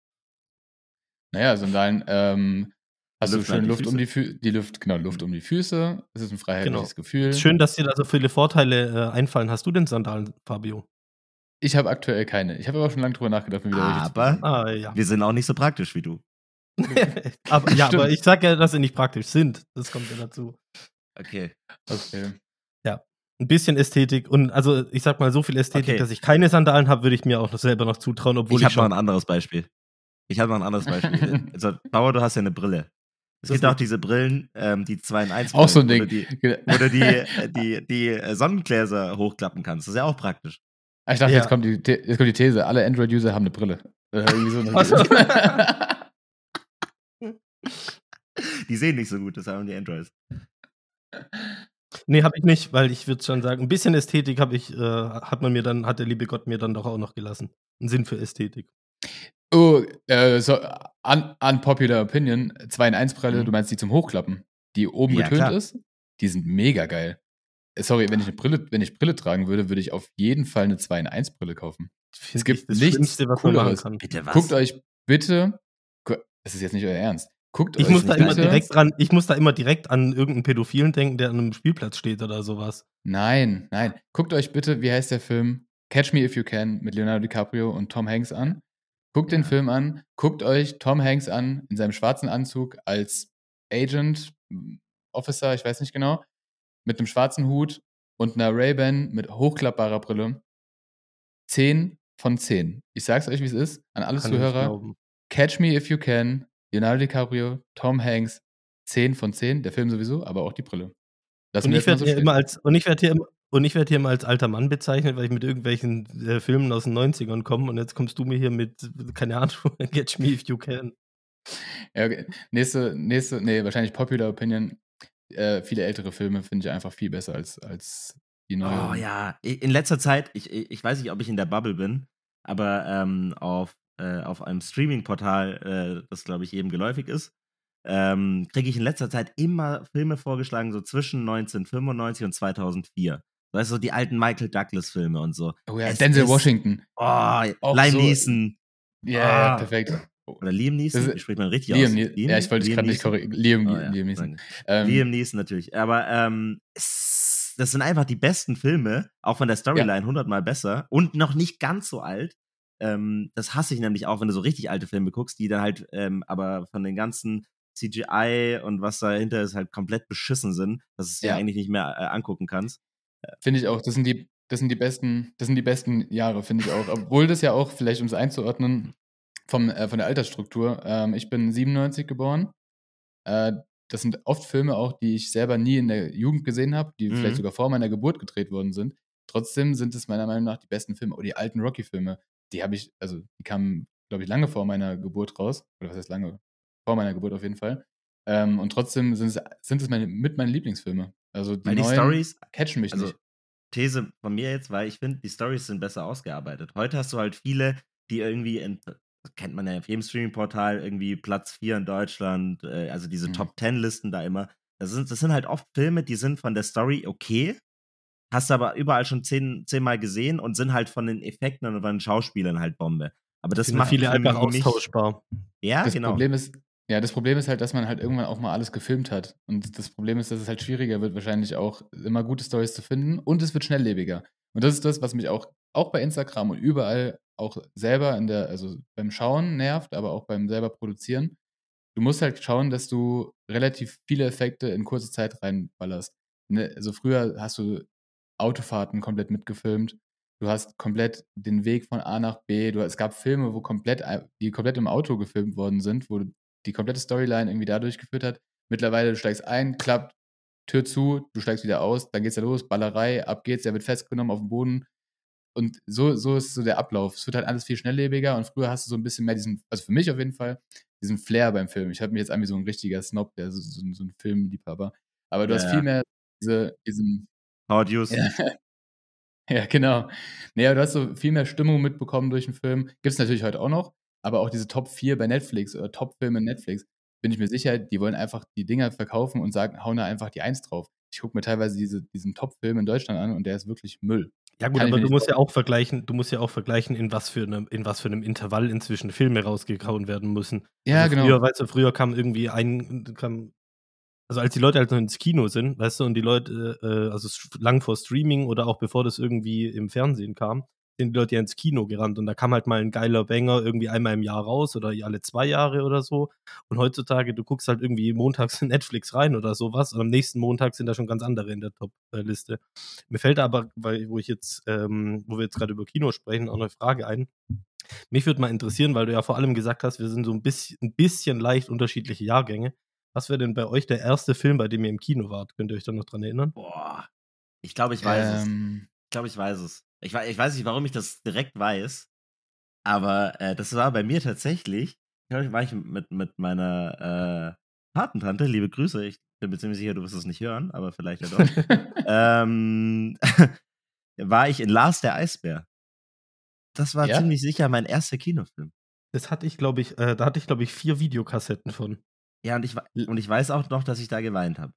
Naja, Sandalen, ähm, hast du lüften schön die Luft um Füße. die Füße, die Luft, genau, Luft um die Füße. Es ist ein freiheitliches Gefühl. Schön, dass dir da so viele Vorteile äh, einfallen. Hast du denn Sandalen, Fabio? Ich habe aktuell keine. Ich habe aber schon lange drüber nachgedacht, wieder Aber Ah, ja. wir sind auch nicht so praktisch wie du. aber, ja, Stimmt. aber ich sag ja, dass sie nicht praktisch sind. Das kommt ja dazu. Okay. Okay. Ein bisschen Ästhetik und also ich sag mal so viel Ästhetik, Okay. dass ich keine Sandalen habe, würde ich mir auch noch selber noch zutrauen, obwohl ich ich, habe noch schon. ein anderes Beispiel. Ich habe noch ein anderes Beispiel. also, Bauer, du hast ja eine Brille. Es Das gibt auch diese Brillen, ähm, die 2 in 1 Auch so ein Wo Ding. du die, wo du die, äh, die, die äh, Sonnengläser hochklappen kannst. Das ist ja auch praktisch. Ah, Ich dachte, Ja. jetzt, kommt die, The- jetzt kommt die These, alle Android-User haben eine Brille. Äh, so eine. Die sehen nicht so gut, das haben die Androids. Nee, habe ich nicht, weil ich würde schon sagen, ein bisschen Ästhetik habe ich, äh, hat man mir dann, hat der liebe Gott mir dann doch auch noch gelassen. Ein Sinn für Ästhetik. oh, äh, so, un, unpopular Opinion. 2 in 1 Brille, Mhm. du meinst die zum Hochklappen, die oben Ja, getönt klar. ist? Die sind mega geil. Äh, Sorry, wenn ich eine Brille, wenn ich Brille tragen würde, würde ich auf jeden Fall eine 2 in 1 Brille kaufen. Find gibt das nichts Schlimmste, was man machen kann. Bitte was? Guckt euch bitte, das ist jetzt nicht euer Ernst. Guckt Ich euch muss da immer bitte, direkt dran, ich muss da immer direkt an irgendeinen Pädophilen denken, der an einem Spielplatz steht oder sowas. Nein, nein. Guckt euch bitte, wie heißt der Film? Catch Me If You Can mit Leonardo DiCaprio und Tom Hanks an. Guckt den. Film an. Guckt euch Tom Hanks an in seinem schwarzen Anzug als Agent, Officer, ich weiß nicht genau, mit einem schwarzen Hut und einer Ray-Ban mit hochklappbarer Brille. 10 von 10. Ich sag's euch, wie es ist, an alle Kann Zuhörer. Catch Me If You Can, Leonardo DiCaprio, Tom Hanks, 10 von 10. Der Film sowieso, aber auch die Brille. Und ich so hier immer als und ich werde hier immer und ich werde hier immer als alter Mann bezeichnet, weil ich mit irgendwelchen äh, Filmen aus den 90ern komme und jetzt kommst du mir hier mit, keine Ahnung, Catch Me If You Can. Ja, okay. Nächste, nächste, nee, wahrscheinlich Popular Opinion. Äh, viele ältere Filme finde ich einfach viel besser als, als die neue. Oh ja, in letzter Zeit, ich, ich weiß nicht, ob ich in der Bubble bin, aber ähm, auf, äh, auf einem Streaming-Portal, äh, das glaube ich jedem geläufig ist, ähm, kriege ich in letzter Zeit immer Filme vorgeschlagen, so zwischen 1995 und 2004. Weißt du, so die alten Michael Douglas-Filme und so. Oh ja, es Denzel ist- Washington. Oh, Liam so- Neeson. Ja, ja, Ah. perfekt. Oder Liam Neeson? Wie spricht man richtig Liam, aus? Ne- ja, ich wollte dich gerade nicht korrigieren. Liam, Oh, ja, Liam Neeson. Ähm, Liam Neeson natürlich. Aber ähm, das sind einfach die besten Filme, auch von der Storyline hundertmal besser und noch nicht ganz so alt. Ähm, das hasse ich nämlich auch, wenn du so richtig alte Filme guckst, die dann halt ähm, aber von den ganzen CGI und was dahinter ist, halt komplett beschissen sind, dass du es dir Ja. eigentlich nicht mehr äh, angucken kannst. Finde ich auch. Das sind die, das sind die besten, das sind die besten Jahre, finde ich auch. Obwohl das ja auch, vielleicht um es einzuordnen, vom, äh, von der Altersstruktur. Ähm, ich bin 97 geboren. Äh, das sind oft Filme auch, die ich selber nie in der Jugend gesehen habe, die Mhm. vielleicht sogar vor meiner Geburt gedreht worden sind. Trotzdem sind es meiner Meinung nach die besten Filme. Oder die alten Rocky-Filme. Die habe ich, also die kamen, glaube ich, lange vor meiner Geburt raus. Oder was heißt lange? Vor meiner Geburt auf jeden Fall. Ähm, und trotzdem sind es, sind es meine, mit meinen Lieblingsfilme. Also die, Weil die neuen Stories, catchen mich also nicht. These von mir jetzt, weil ich finde, die Stories sind besser ausgearbeitet. Heute hast du halt viele, die irgendwie, in, das kennt man ja auf jedem Streaming-Portal, irgendwie Platz 4 in Deutschland, äh, also diese Mhm. Top-10-Listen da immer. Das sind, das sind halt oft Filme, die sind von der Story okay, hast du aber überall schon zehn, zehnmal gesehen und sind halt von den Effekten und von den Schauspielern halt Bombe. Aber das macht viele einfach austauschbar. Ja, das genau. Problem ist, ja, das Problem ist halt, dass man halt irgendwann auch mal alles gefilmt hat. Und das Problem ist, dass es halt schwieriger wird, wahrscheinlich auch immer gute Stories zu finden und es wird schnelllebiger. Und das ist das, was mich auch, auch bei Instagram und überall auch selber in der, also beim Schauen nervt, aber auch beim selber produzieren. Du musst halt schauen, dass du relativ viele Effekte in kurze Zeit reinballerst. Ne? Also früher hast du Autofahrten komplett mitgefilmt. Du hast komplett den Weg von A nach B. Du, es gab Filme, wo komplett, die komplett im Auto gefilmt worden sind, wo die komplette Storyline irgendwie da durchgeführt hat. Mittlerweile, du steigst ein, klappt, Tür zu, du steigst wieder aus, dann geht's ja los, Ballerei, ab geht's, er wird festgenommen auf dem Boden. Und so, so ist so der Ablauf. Es wird halt alles viel schnelllebiger und früher hast du so ein bisschen mehr diesen, also für mich auf jeden Fall, diesen Flair beim Film. Ich habe mich jetzt an wie so ein richtiger Snob, der so, so, so ein Filmliebhaber. Aber du Ja, hast viel mehr diese, diesen, Hughes. ja. ja, genau. Aber du hast so viel mehr Stimmung mitbekommen durch den Film. Gibt es natürlich heute auch noch, aber auch diese Top 4 bei Netflix oder Top-Filme in Netflix, bin ich mir sicher, die wollen einfach die Dinger verkaufen und sagen, hauen da einfach die Eins drauf. Ich gucke mir teilweise diese, diesen Top-Film in Deutschland an und der ist wirklich Müll. Ja gut, aber du musst ja auch vergleichen, du musst ja auch vergleichen, in was für einem, in was für einem Intervall inzwischen Filme rausgehauen werden müssen. Ja, also genau. Früher, weißt du, früher kam irgendwie ein, kam, also als die Leute halt noch ins Kino sind, weißt du, und die Leute, äh, also lang vor Streaming oder auch bevor das irgendwie im Fernsehen kam, sind die Leute ja ins Kino gerannt und da kam halt mal ein geiler Banger irgendwie einmal im Jahr raus oder alle zwei Jahre oder so. Und heutzutage, du guckst halt irgendwie montags in Netflix rein oder sowas und am nächsten Montag sind da schon ganz andere in der Top-Liste. Mir fällt aber, weil, wo ich jetzt, ähm, wo wir jetzt gerade über Kino sprechen, auch eine Frage ein. Mich würde mal interessieren, weil du ja vor allem gesagt hast, wir sind so ein bisschen, ein bisschen leicht unterschiedliche Jahrgänge. Was wäre denn bei euch der erste Film, bei dem ihr im Kino wart? Könnt ihr euch da noch dran erinnern? Boah. Ich glaube, ich weiß es. Ähm, Ich glaube, ich weiß es. Ich, ich weiß nicht, warum ich das direkt weiß, aber äh, das war bei mir tatsächlich, ich glaube, war ich mit, mit meiner äh, Patentante, liebe Grüße, ich bin mir ziemlich sicher, du wirst es nicht hören, aber vielleicht ja doch, ähm, war ich in Lars der Eisbär. Das war Ja? ziemlich sicher mein erster Kinofilm. Das hatte ich, glaube ich, äh, da hatte ich, glaube ich, vier Videokassetten von. Ja, und ich, und ich weiß auch noch, dass ich da geweint habe.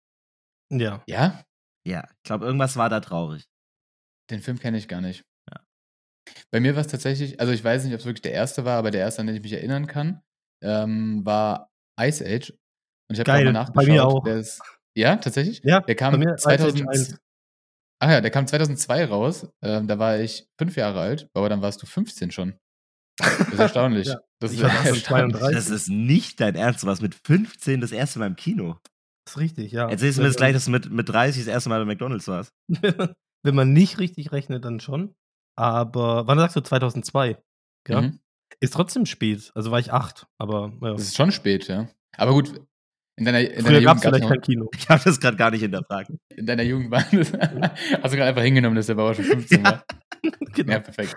Ja. ja, Ja, ich glaube, irgendwas war da traurig. Den Film kenne ich gar nicht. Ja. Bei mir war es tatsächlich, also ich weiß nicht, ob es wirklich der erste war, aber der erste, an den ich mich erinnern kann, ähm, war Ice Age. Und ich habe Geil, mal bei nachgeschaut. mir auch. Der ist, ja, tatsächlich? Ja, Der bei kam mir Ice Age 2000, 1. Ach ja, der kam 2002 raus. Ähm, da war ich fünf Jahre alt, aber dann warst du 15 schon. Das ist erstaunlich. Ja, das ist erstaunlich. 32. Das ist nicht dein Ernst. Du warst mit 15 das erste Mal im Kino. Das ist richtig, ja. Erzählst du mir das gleich, dass du mit, mit 30 das erste Mal bei McDonalds warst? Wenn man nicht richtig rechnet, dann schon. Aber, wann sagst du 2002? Ja. Mhm. Ist trotzdem spät. Also war ich acht, aber ja. Das ist schon spät, ja. Aber gut, in deiner, in Früher gab Jugend es vielleicht kein Kino. Ich habe das gerade gar nicht hinterfragt. in deiner Jugend war das, hast du gerade einfach hingenommen, dass der Bauer schon 15 war. Genau. Ja, perfekt.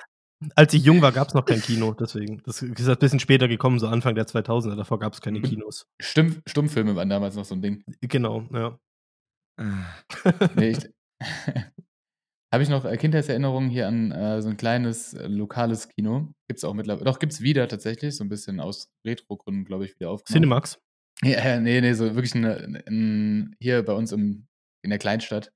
Als ich jung war, gab es noch kein Kino, deswegen. Das ist ein bisschen später gekommen, so Anfang der 2000er. Davor gab es keine Mhm. Kinos. Stumm, Stummfilme waren damals noch so ein Ding. Genau, ja. Nee, ich, habe ich noch äh, Kindheitserinnerungen hier an äh, so ein kleines äh, lokales Kino. Gibt es auch mittlerweile. Doch, gibt es wieder tatsächlich. So ein bisschen aus Retro-Gründen, glaube ich, wieder aufgenommen. Cinemax. Ja, nee, nee, so wirklich ein, ein, hier bei uns im, in der Kleinstadt.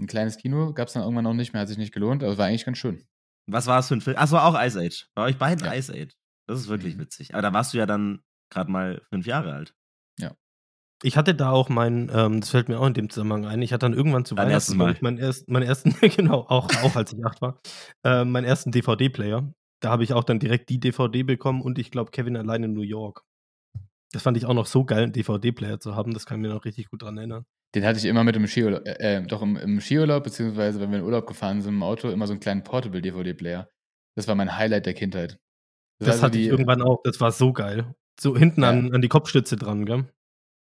Ein kleines Kino gab es dann irgendwann noch nicht mehr, hat sich nicht gelohnt, aber war eigentlich ganz schön. Was war es für ein Film? Achso, auch Ice Age. Bei euch beiden Ja. Ice Age. Das ist wirklich Mhm. witzig. Aber da warst du ja dann gerade mal fünf Jahre alt. Ich hatte da auch meinen, ähm, das fällt mir auch in dem Zusammenhang ein, ich hatte dann irgendwann zu Dein Weihnachten Mal. ich, meinen, erst, meinen ersten, genau, auch, auch als ich acht war, äh, meinen ersten DVD-Player. Da habe ich auch dann direkt die DVD bekommen und ich glaube Kevin allein in New York. Das fand ich auch noch so geil, einen DVD-Player zu haben, das kann ich mir noch richtig gut dran erinnern. Den hatte ich immer mit im Skiurlaub, äh, äh, doch im, im Skiurlaub, beziehungsweise wenn wir in Urlaub gefahren sind im Auto, immer so einen kleinen Portable-DVD-Player. Das war mein Highlight der Kindheit. Das, so hatte ich die- irgendwann auch, das war so geil. So hinten Ja. an, an die Kopfstütze dran, gell?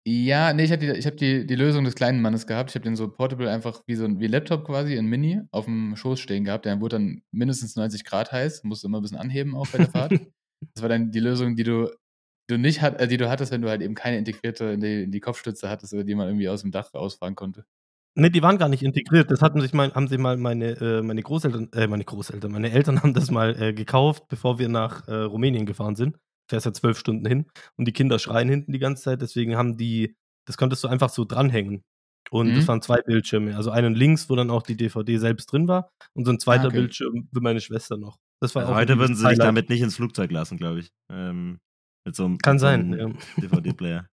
Ja, nee, ich habe die, ich hab die, die Lösung des kleinen Mannes gehabt. Ich habe den so portable einfach wie so ein wie Laptop quasi in Mini auf dem Schoß stehen gehabt. Der wurde dann mindestens 90 Grad heiß, musste immer ein bisschen anheben auch bei der Fahrt. das war dann die Lösung, die du, du nicht hat, äh, die du hattest, wenn du halt eben keine integrierte in die, in die Kopfstütze hattest oder die man irgendwie aus dem Dach ausfahren konnte. Ne, die waren gar nicht integriert. Das hatten sich mal, haben sich mal meine, äh, meine Großeltern, äh, meine Großeltern, meine Eltern haben das mal äh, gekauft, bevor wir nach äh, Rumänien gefahren sind. Fährst ja zwölf Stunden hin und die Kinder schreien hinten die ganze Zeit, deswegen haben die, das konntest du einfach so dranhängen. Und Mhm. das waren zwei Bildschirme. Also einen links, wo dann auch die DVD selbst drin war, und so ein zweiter Ah, okay. Bildschirm für meine Schwester noch. Das war Also auch heute würden sie dich Highlight. damit nicht ins Flugzeug lassen, glaube ich. Ähm, mit so einem, Kann so sein, einem ja. DVD-Player.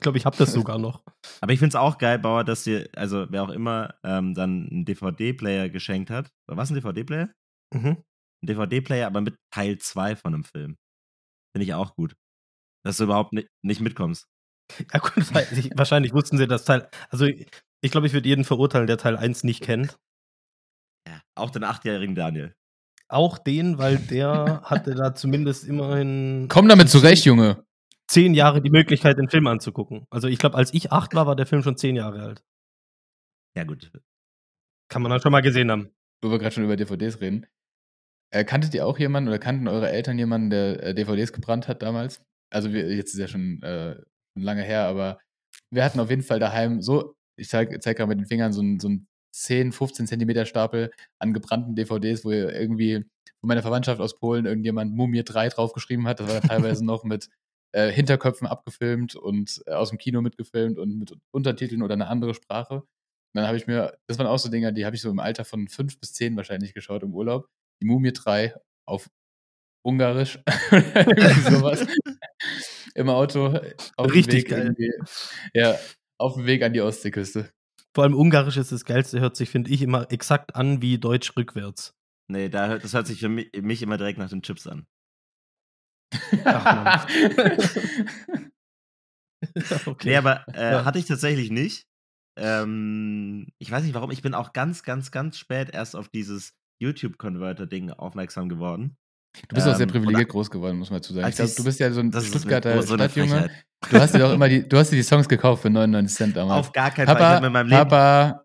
Ich glaube, ich habe das sogar noch. Aber ich finde es auch geil, Bauer, dass dir, also wer auch immer ähm, dann einen DVD-Player geschenkt hat. Was ein DVD-Player? Mhm. Ein DVD-Player, aber mit Teil 2 von einem Film. Finde ich auch gut. Dass du überhaupt nicht, nicht mitkommst. Ja, gut, wahrscheinlich wussten sie das Teil. Also, ich, ich glaube, ich würde jeden verurteilen, der Teil 1 nicht kennt. Ja. Auch den achtjährigen Daniel. Auch den, weil der hatte da zumindest immerhin Komm damit zurecht, Junge. zehn Jahre die Möglichkeit, den Film anzugucken. Also ich glaube, als ich acht war, war der Film schon zehn Jahre alt. Ja, gut. Kann man dann schon mal gesehen haben. Wo wir gerade schon über DVDs reden. Äh, kanntet ihr auch jemanden oder kannten eure Eltern jemanden, der äh, DVDs gebrannt hat damals? Also wir, jetzt ist ja schon äh, lange her, aber wir hatten auf jeden Fall daheim so, ich zeige zeig gerade mit den Fingern so ein, so ein 10, 15 Zentimeter Stapel an gebrannten DVDs, wo irgendwie von meiner Verwandtschaft aus Polen irgendjemand Mumie 3 draufgeschrieben hat. Das war teilweise noch mit äh, Hinterköpfen abgefilmt und äh, aus dem Kino mitgefilmt und mit Untertiteln oder eine andere Sprache. Und dann habe ich mir, das waren auch so Dinger, die habe ich so im Alter von fünf bis zehn wahrscheinlich geschaut im Urlaub. Die Mumie 3 auf Ungarisch. Irgendwie sowas. Im Auto. Auf Richtig dem Weg geil. irgendwie- Ja, auf dem Weg an die Ostseeküste. Vor allem Ungarisch ist das Geilste, hört sich, finde ich, immer exakt an wie Deutsch rückwärts. Nee, da, hört- das hört sich für mich, mich immer direkt nach den Chips an. Ach, okay. Nee, aber äh, Ja. hatte ich tatsächlich nicht. Ähm, ich weiß nicht warum, ich bin auch ganz, ganz, ganz spät erst auf dieses YouTube-Converter-Ding aufmerksam geworden. Du bist auch sehr Ähm, privilegiert groß geworden, muss man dazu sagen. Ich glaube, ich's- du bist ja so ein Stuttgarter so Stadtjunge. Du hast dir doch immer die, du hast dir die Songs gekauft für 99 Cent damals. Auf gar keinen Fall. Ich Papa, habe in meinem Leben. Papa,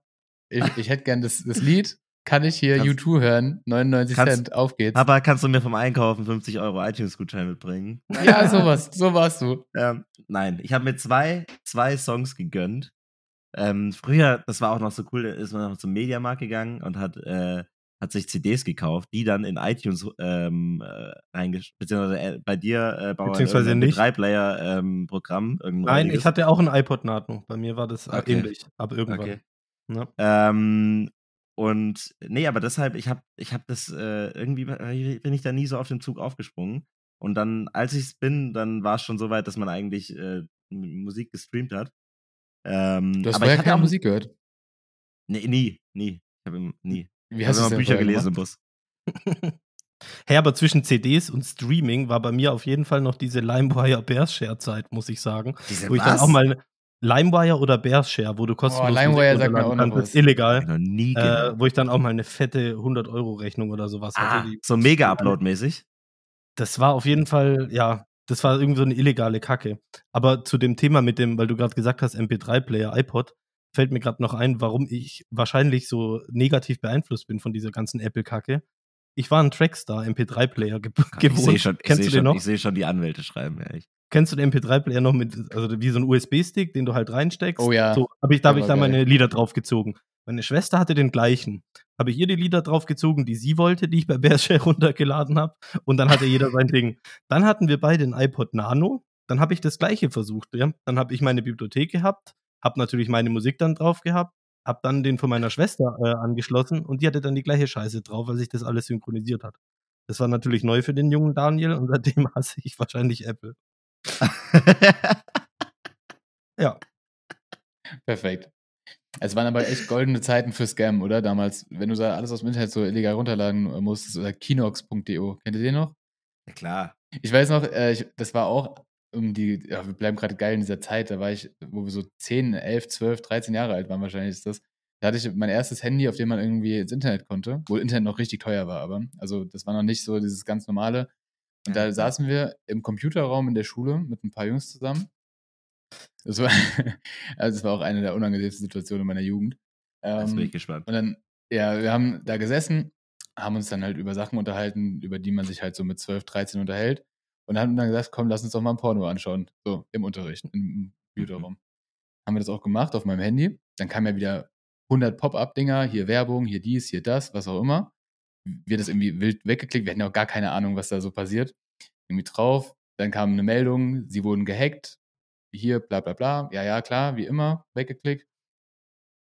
ich, ich hätte gern das, das Lied. Kann ich hier Kannst- U2 hören? 99 Kannst- Cent, auf geht's. Papa, kannst du mir vom Einkaufen 50 Euro iTunes-Gutschein mitbringen? Ja, sowas, so warst du. Ähm, nein, ich habe mir zwei, zwei Songs gegönnt. Ähm, früher, das war auch noch so cool, ist man noch zum Mediamarkt gegangen und hat, äh, hat sich CDs gekauft, die dann in iTunes ähm, äh, reingesch... Beziehungsweise äh, bei dir, äh, Bauer, Beziehungsweise nicht. Drei-Player-Programm. Nein, ich hatte auch ein iPod Nano. Bei mir war das äh, Okay. ähnlich, aber irgendwann. Okay. Ne? Ähm, und nee, aber deshalb, ich habe ich hab das äh, irgendwie bin ich da nie so auf den Zug aufgesprungen. Und dann, als ich es bin, dann war es schon so weit, dass man eigentlich äh, Musik gestreamt hat. Ähm, Du hast aber vorher keine auch, Musik gehört. Nee, nie, nie. Ich habe nie. Wie Ich hast habe du Bücher gelesen im Bus. Hey, aber zwischen CDs und Streaming war bei mir auf jeden Fall noch diese LimeWire Bearshare-Zeit, muss ich sagen. Diese Wo ich dann was? auch mal LimeWire oder Bearshare, wo du kostenlos LimeWire Musik sagt mir auch noch was. illegal. noch nie Äh, wo ich dann auch mal eine fette 100-Euro-Rechnung oder sowas ah, hatte. So Mega-Upload-mäßig. das war auf jeden Fall, ja, das war irgendwie so eine illegale Kacke. Aber zu dem Thema mit dem, weil du gerade gesagt hast, MP3-Player, iPod, fällt mir gerade noch ein, warum ich wahrscheinlich so negativ beeinflusst bin von dieser ganzen Apple-Kacke. Ich war ein Trackstar MP3-Player ge Ich gewohnt. sehe schon, ich Kennst du den schon, noch? ich seh schon die Anwälte schreiben, ehrlich. Kennst du den MP3-Player noch mit, also wie so ein USB-Stick, den du halt reinsteckst? Oh ja. So, hab ich, da habe ich da geil. meine Lieder drauf gezogen. Meine Schwester hatte den gleichen. habe ich ihr die Lieder draufgezogen, die sie wollte, die ich bei Bearshare runtergeladen habe. Und dann hatte jeder sein Ding. Dann hatten wir beide ein iPod Nano. Dann habe ich das gleiche versucht. Ja? Dann habe ich meine Bibliothek gehabt, habe natürlich meine Musik dann drauf gehabt, habe dann den von meiner Schwester äh, angeschlossen und die hatte dann die gleiche Scheiße drauf, weil sich das alles synchronisiert hat. Das war natürlich neu für den jungen Daniel und seitdem hasse ich wahrscheinlich Apple. ja. Perfekt. Es waren aber echt goldene Zeiten für Scam, oder? Damals, wenn du da alles aus dem Internet so illegal runterladen musstest oder kinox.de. Kennt ihr den noch? Ja, klar. Ich weiß noch, äh, ich, das war auch um die, ja, wir bleiben gerade geil in dieser Zeit, da war ich, wo wir so 10, 11, 12, 13 Jahre alt waren, wahrscheinlich ist das. Da hatte ich mein erstes Handy, auf dem man irgendwie ins Internet konnte, wo Internet noch richtig teuer war, aber. Also, das war noch nicht so dieses ganz normale. Und da saßen wir im Computerraum in der Schule mit ein paar Jungs zusammen. Das war, also das war auch eine der unangenehmsten Situationen in meiner Jugend. Jetzt bin Ähm, ich gespannt. und dann, ja, wir haben da gesessen, haben uns dann halt über Sachen unterhalten, über die man sich halt so mit 12, 13 unterhält. Und haben dann gesagt, komm, lass uns doch mal ein Porno anschauen. So, im Unterricht, im Computerraum. Haben wir das auch gemacht auf meinem Handy. Dann kam ja wieder 100 Pop-Up-Dinger, hier Werbung, hier dies, hier das, was auch immer. Wir das irgendwie wild weggeklickt. Wir hatten ja auch gar keine Ahnung, was da so passiert. Irgendwie drauf. Dann kam eine Meldung, sie wurden gehackt. Hier, bla bla bla. Ja, ja, klar, wie immer, weggeklickt.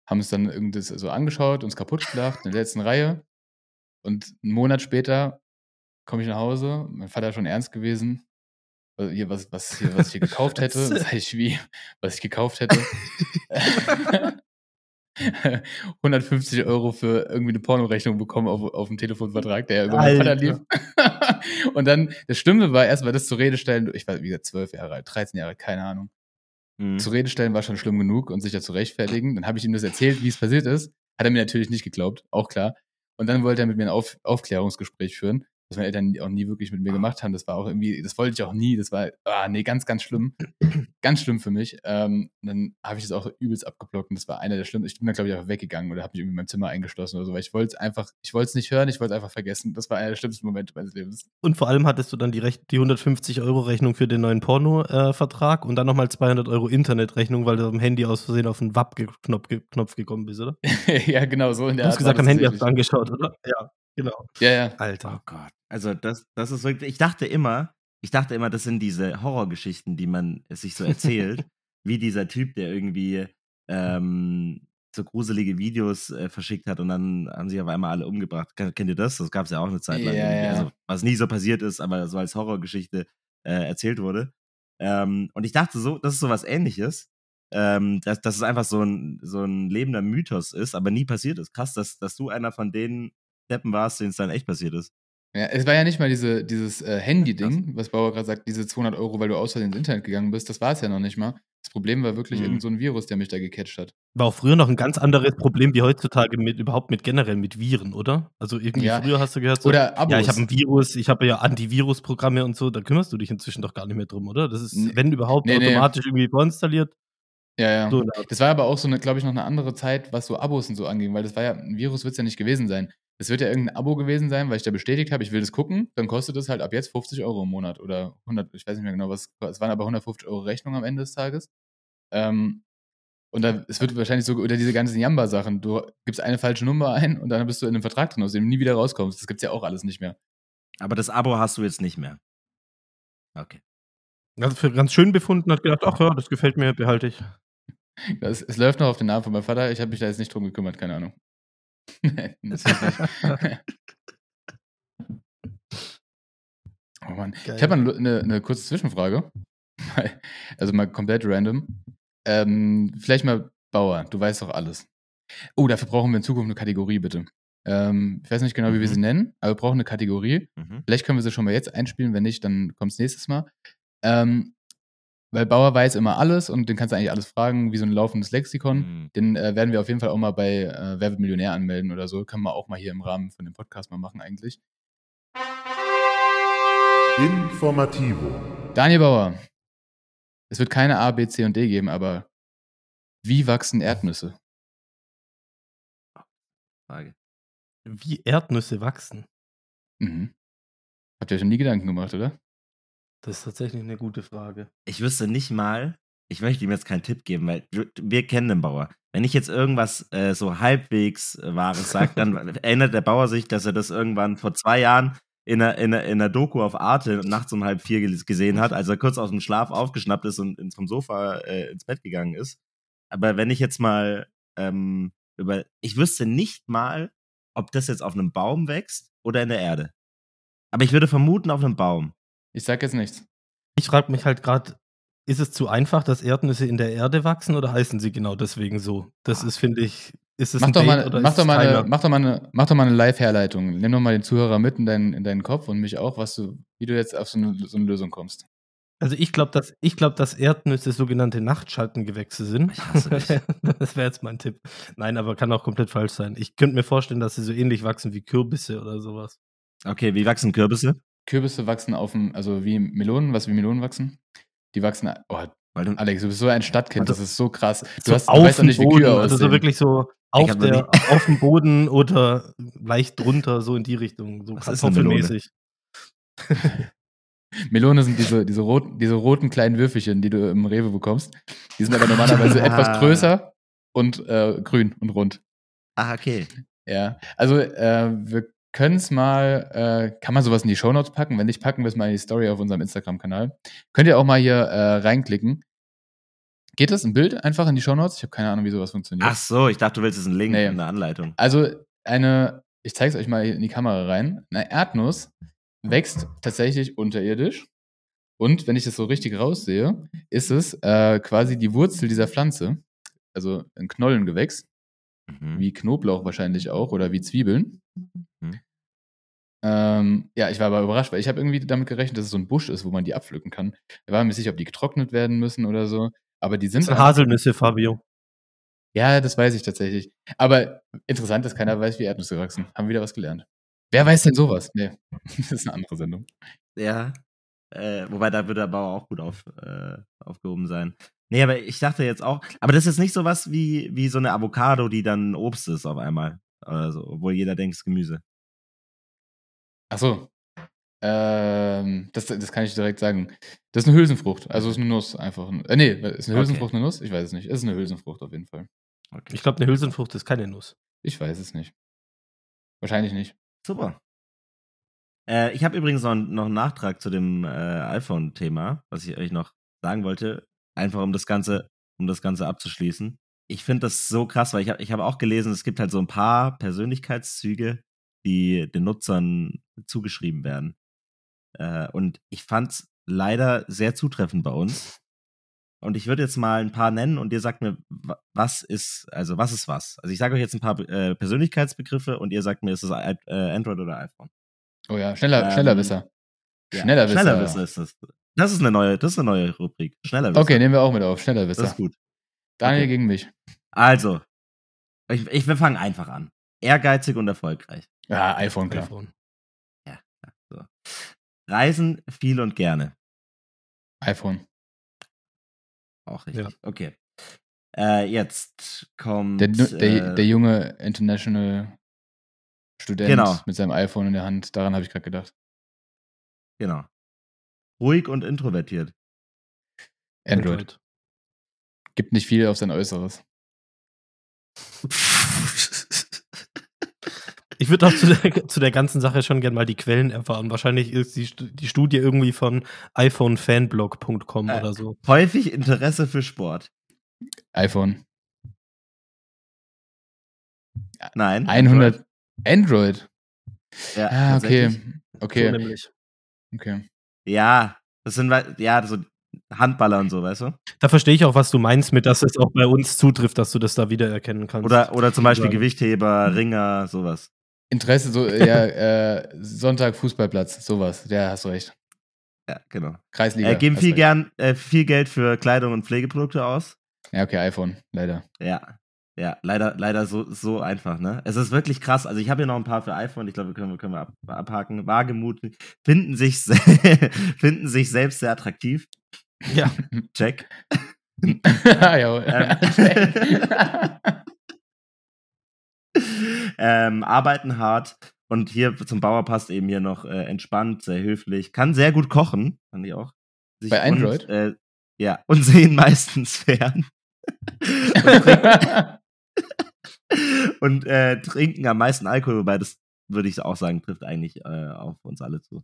Haben uns dann irgendwas so angeschaut, uns kaputt gelacht, in der letzten Reihe. Und einen Monat später komme ich nach Hause, mein Vater schon ernst gewesen. Also hier, was, was, hier, was ich hier gekauft hätte, Was? sag ich wie, was ich gekauft hätte. 150 Euro für irgendwie eine Pornorechnung bekommen auf, auf dem Telefonvertrag, der über meinen Vater lief. Und dann, das Schlimme war erstmal das zur Rede stellen, ich war, wie gesagt, 12 Jahre alt, 13 Jahre, keine Ahnung. Mhm. Zur Rede stellen war schon schlimm genug und sich dazu rechtfertigen. Dann habe ich ihm das erzählt, wie es passiert ist. Hat er mir natürlich nicht geglaubt, auch klar. Und dann wollte er mit mir ein Auf Aufklärungsgespräch führen, was meine Eltern auch nie wirklich mit mir gemacht haben. Das war auch irgendwie, das wollte ich auch nie. Das war, ah, nee, ganz, ganz schlimm. ganz schlimm für mich. Ähm, dann habe ich das auch übelst abgeblockt und das war einer der schlimmsten. Ich bin dann, glaube ich, einfach weggegangen oder habe mich irgendwie in meinem Zimmer eingeschlossen oder so, weil ich wollte es einfach, ich wollte es nicht hören, ich wollte es einfach vergessen. Das war einer der schlimmsten Momente meines Lebens. Und vor allem hattest du dann die, Rech die 150 Euro Rechnung für den neuen Porno-Vertrag und dann nochmal 200 Euro Internetrechnung, weil du am Handy aus Versehen auf den WAP-Knopf ge Knopf gekommen bist, oder? ja, genau, so in der Du hast Art gesagt, am Handy hast du angeschaut, oder? Ja, genau. Ja, ja. Oh Alter. Gott. Also das, das ist wirklich, ich dachte immer, ich dachte immer, das sind diese Horrorgeschichten, die man sich so erzählt, wie dieser Typ, der irgendwie ähm, so gruselige Videos äh, verschickt hat und dann haben sich auf einmal alle umgebracht. Ken- Kennt ihr das? Das gab es ja auch eine Zeit lang. Ja, irgendwie. ja. Also, was nie so passiert ist, aber so als Horrorgeschichte äh, erzählt wurde. Ähm, und ich dachte so, das ist so was ähnliches. Ähm, dass, dass es einfach so ein, so ein lebender Mythos ist, aber nie passiert ist. Krass, dass, dass du einer von den Deppen warst, denen es dann echt passiert ist. Ja, es war ja nicht mal diese, dieses äh, Handy-Ding, was Bauer gerade sagt, diese 200 Euro, weil du aus Versehen ins Internet gegangen bist, das war es ja noch nicht mal. Das Problem war wirklich Mhm. irgend so ein Virus, der mich da gecatcht hat. War auch früher noch ein ganz anderes Problem wie heutzutage mit überhaupt mit generell mit Viren, oder? Also irgendwie Ja. früher hast du gehört so, Oder Abos. ja, ich habe ein Virus, ich habe ja Antivirus-Programme und so, da kümmerst du dich inzwischen doch gar nicht mehr drum, oder? Das ist, Nee. wenn überhaupt, Nee, nee. automatisch irgendwie vorinstalliert. Ja, ja. So, da- Das war aber auch so, eine, glaube ich, noch eine andere Zeit, was so Abos und so anging, weil das war ja, ein Virus wird es ja nicht gewesen sein. Es wird ja irgendein Abo gewesen sein, weil ich da bestätigt habe, ich will das gucken, dann kostet es halt ab jetzt 50 Euro im Monat oder 100, ich weiß nicht mehr genau, was, es waren aber 150 Euro Rechnung am Ende des Tages. Ähm, und da, es wird wahrscheinlich so, oder diese ganzen Jamba-Sachen, du gibst eine falsche Nummer ein und dann bist du in einem Vertrag drin, aus dem du nie wieder rauskommst. Das gibt's ja auch alles nicht mehr. Aber das Abo hast du jetzt nicht mehr. Okay. Also für ganz schön befunden, hat gedacht, ach ja, das gefällt mir, behalte ich. Das, es läuft noch auf den Namen von meinem Vater, ich habe mich da jetzt nicht drum gekümmert, keine Ahnung. Oh Mann. Geil. Ich habe mal eine, eine kurze Zwischenfrage. Also mal komplett random. Ähm, vielleicht mal Bauer, du weißt doch alles. Oh, dafür brauchen wir in Zukunft eine Kategorie, bitte. Ähm, ich weiß nicht genau, wie wir Mhm. sie nennen, aber wir brauchen eine Kategorie. Mhm. Vielleicht können wir sie schon mal jetzt einspielen, wenn nicht, dann kommt es nächstes Mal. Ähm, weil Bauer weiß immer alles und den kannst du eigentlich alles fragen, wie so ein laufendes Lexikon. Mhm. Den äh, werden wir auf jeden Fall auch mal bei äh, Wer wird Millionär anmelden oder so. Können wir auch mal hier im Rahmen von dem Podcast mal machen eigentlich. Informativo. Daniel Bauer. Es wird keine A, B, C und D geben, aber wie wachsen Erdnüsse? Frage. Wie Erdnüsse wachsen. Mhm. Habt ihr euch schon nie Gedanken gemacht, oder? Das ist tatsächlich eine gute Frage. Ich wüsste nicht mal, ich möchte ihm jetzt keinen Tipp geben, weil wir- wir kennen den Bauer. wenn ich jetzt irgendwas äh, so halbwegs äh, Wahres sage, dann erinnert der Bauer sich, dass er das irgendwann vor zwei Jahren in einer, in einer, in einer Doku auf Arte nachts um halb vier gesehen hat, als er kurz aus dem Schlaf aufgeschnappt ist und vom Sofa äh, ins Bett gegangen ist. Aber wenn ich jetzt mal ähm, über, ich wüsste nicht mal, ob das jetzt auf einem Baum wächst oder in der Erde. Aber ich würde vermuten auf einem Baum. Ich sag jetzt nichts. Ich frage mich halt gerade, ist es zu einfach, dass Erdnüsse in der Erde wachsen oder heißen sie genau deswegen so? Das ist, finde ich, ist es Mach ein doch, mal, oder mach, ist doch es mal eine, mach, doch mal eine, mach doch mal eine Live-Herleitung. Nimm doch mal den Zuhörer mit in deinen, in deinen Kopf und mich auch, was du, wie du jetzt auf so eine, so eine Lösung kommst. Also ich glaube, dass, ich glaub, dass Erdnüsse sogenannte Nachtschaltengewächse sind. Ich hasse dich. das wäre jetzt mein Tipp. Nein, aber kann auch komplett falsch sein. Ich könnte mir vorstellen, dass sie so ähnlich wachsen wie Kürbisse oder sowas. Okay, wie wachsen Kürbisse? Kürbisse wachsen auf dem, also wie Melonen, was wie Melonen wachsen. Die wachsen, oh, Weil du, Alex, du bist so ein Stadtkind, Also, das ist so krass. Du, so hast, du weißt doch nicht, wie Kühe also so aussehen. wirklich so Ich auf, hab noch der, auf dem Boden oder leicht drunter, so in die Richtung, so kartoffelmäßig. Melone sind diese, diese, roten, diese roten kleinen Würfelchen, die du im Rewe bekommst. Die sind aber normalerweise Ah. etwas größer und äh, grün und rund. ah, okay. Ja, also äh, wir können es mal, äh, kann man sowas in die Shownotes packen? Wenn nicht, packen wir es mal in die Story auf unserem Instagram-Kanal. Könnt ihr auch mal hier äh, reinklicken. Geht das ein Bild einfach in die Shownotes? Ich habe keine Ahnung, wie sowas funktioniert. Ach so, ich dachte, du willst jetzt einen Link Nee. in der Anleitung. Also eine, ich zeige es euch mal in die Kamera rein. Eine Erdnuss wächst tatsächlich unterirdisch. Und wenn ich das so richtig raussehe, ist es äh, quasi die Wurzel dieser Pflanze. Also ein Knollengewächs, Mhm. wie Knoblauch wahrscheinlich auch oder wie Zwiebeln. Mhm. Ähm, ja, ich war aber überrascht, weil ich habe irgendwie damit gerechnet, dass es so ein Busch ist, wo man die abpflücken kann. Ich war mir nicht sicher, ob die getrocknet werden müssen oder so. Aber die Das sind. sind Haselnüsse, Fabio. Ja, das weiß ich tatsächlich. Aber interessant, dass keiner weiß, wie Erdnüsse wachsen. Haben wir wieder was gelernt. Wer weiß denn sowas? Nee, das ist eine andere Sendung. Ja. Äh, wobei da würde der Bauer auch gut auf, äh, aufgehoben sein. Nee, aber ich dachte jetzt auch, aber das ist nicht sowas wie, wie so eine Avocado, die dann Obst ist auf einmal. Also, obwohl jeder denkt, es ist Gemüse. Ach so. Ähm, das, das kann ich direkt sagen. Das ist eine Hülsenfrucht. Also ist eine Nuss einfach. Äh, nee, ist eine Okay. Hülsenfrucht eine Nuss? Ich weiß es nicht. Es ist eine Hülsenfrucht auf jeden Fall. Okay. Ich glaube, eine Hülsenfrucht ist keine Nuss. Ich weiß es nicht. Wahrscheinlich nicht. Super. Äh, ich habe übrigens noch, noch einen Nachtrag zu dem äh, iPhone-Thema, was ich euch noch sagen wollte. Einfach um das Ganze, um das Ganze abzuschließen. Ich finde das so krass, weil ich habe ich hab auch gelesen, es gibt halt so ein paar Persönlichkeitszüge, die den Nutzern zugeschrieben werden. Äh, und ich fand es leider sehr zutreffend bei uns. Und ich würde jetzt mal ein paar nennen und ihr sagt mir, wa- was ist, also was ist was? Also ich sage euch jetzt ein paar äh, Persönlichkeitsbegriffe und ihr sagt mir, ist es äh, Android oder iPhone? Oh ja, schneller, Ähm, schneller Wisser. Ja. Schneller Wisser. Schneller Wisser ist das. Das ist eine neue, das ist eine neue Rubrik. Schneller Wisser. Okay, nehmen wir auch mit auf. Schneller das Wisser. ist gut. Daniel Okay. gegen mich. Also, ich, ich, wir fangen einfach an. Ehrgeizig und erfolgreich. Ja, iPhone, klar. iPhone. So. Reisen viel und gerne. iPhone. Auch richtig. Okay. Äh, jetzt kommt. Der, der, äh, der junge International Student Genau. mit seinem iPhone in der Hand. Daran habe ich gerade gedacht. Genau. Ruhig und introvertiert. Android. Gibt nicht viel auf sein Äußeres. Ich würde auch zu der, zu der ganzen Sache schon gerne mal die Quellen erfahren. Wahrscheinlich ist die, die Studie irgendwie von iPhonefanblog.com Äh, oder so. Häufig Interesse für Sport. iPhone. Nein. 100. Android. Ja, Ah, okay. tatsächlich. So Okay. Ja, das sind ja so Handballer und so, weißt du? Da verstehe ich auch, was du meinst mit, dass es auch bei uns zutrifft, dass du das da wiedererkennen kannst. Oder, oder zum Beispiel Sagen. Gewichtheber, Ringer, sowas. Interesse, so, ja, äh, Sonntag Fußballplatz, sowas. Ja, hast du recht. Ja, genau. Kreisliga. Äh, geben viel, recht. gern, äh, viel Geld für Kleidung und Pflegeprodukte aus. Ja, okay, iPhone, leider. Ja. Ja, leider, leider so, so einfach, ne? Es ist wirklich krass. Also ich habe hier noch ein paar für iPhone, ich glaube, wir, können wir ab, abhaken. Wagemut, finden sich, finden sich selbst sehr attraktiv. ja, Check. ja, ähm, arbeiten hart. Und hier zum Bauer passt eben hier noch äh, entspannt, sehr höflich. Kann sehr gut kochen, fand ich auch. Sich Bei Android? Und, äh, ja, und sehen meistens fern. und, trinkt, und äh, trinken am meisten Alkohol, wobei das würde ich auch sagen, trifft eigentlich äh, auf uns alle zu.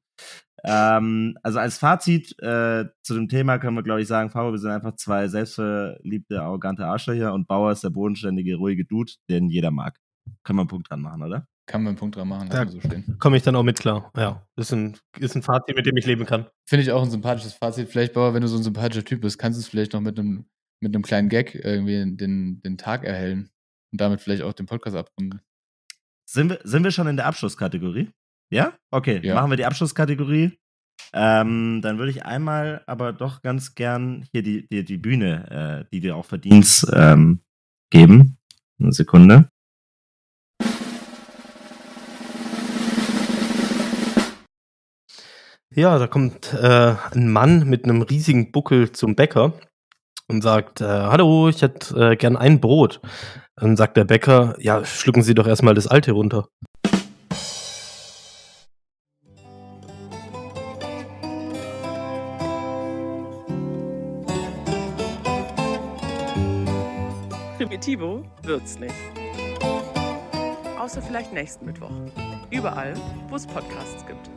Ähm, also als Fazit äh, zu dem Thema können wir, glaube ich, sagen, Fabo, wir sind einfach zwei selbstverliebte, arrogante Arschlöcher und Bauer ist der bodenständige, ruhige Dude, den jeder mag. Können wir einen Punkt dran machen, oder? Kann man einen Punkt dran machen, wir so stehen. Komme ich dann auch mit klar. Ja, ist ein, ist ein Fazit, mit dem ich leben kann. Finde ich auch ein sympathisches Fazit. Vielleicht, Bauer, wenn du so ein sympathischer Typ bist, kannst du es vielleicht noch mit einem, mit einem kleinen Gag irgendwie den, den Tag erhellen und damit vielleicht auch den Podcast abrunden. Sind wir, sind wir schon in der Abschlusskategorie? Ja? Okay, Ja. machen wir die Abschlusskategorie. Ähm, dann würde ich einmal aber doch ganz gern hier die, die, die Bühne, äh, die du auch verdienst, ähm, geben. Eine Sekunde. Ja, da kommt äh, ein Mann mit einem riesigen Buckel zum Bäcker und sagt, äh, hallo, ich hätte äh, gern ein Brot. Dann sagt der Bäcker, ja, schlucken Sie doch erstmal das alte runter. Primitivo wird's nicht. Außer vielleicht nächsten Mittwoch. Überall, wo es Podcasts gibt.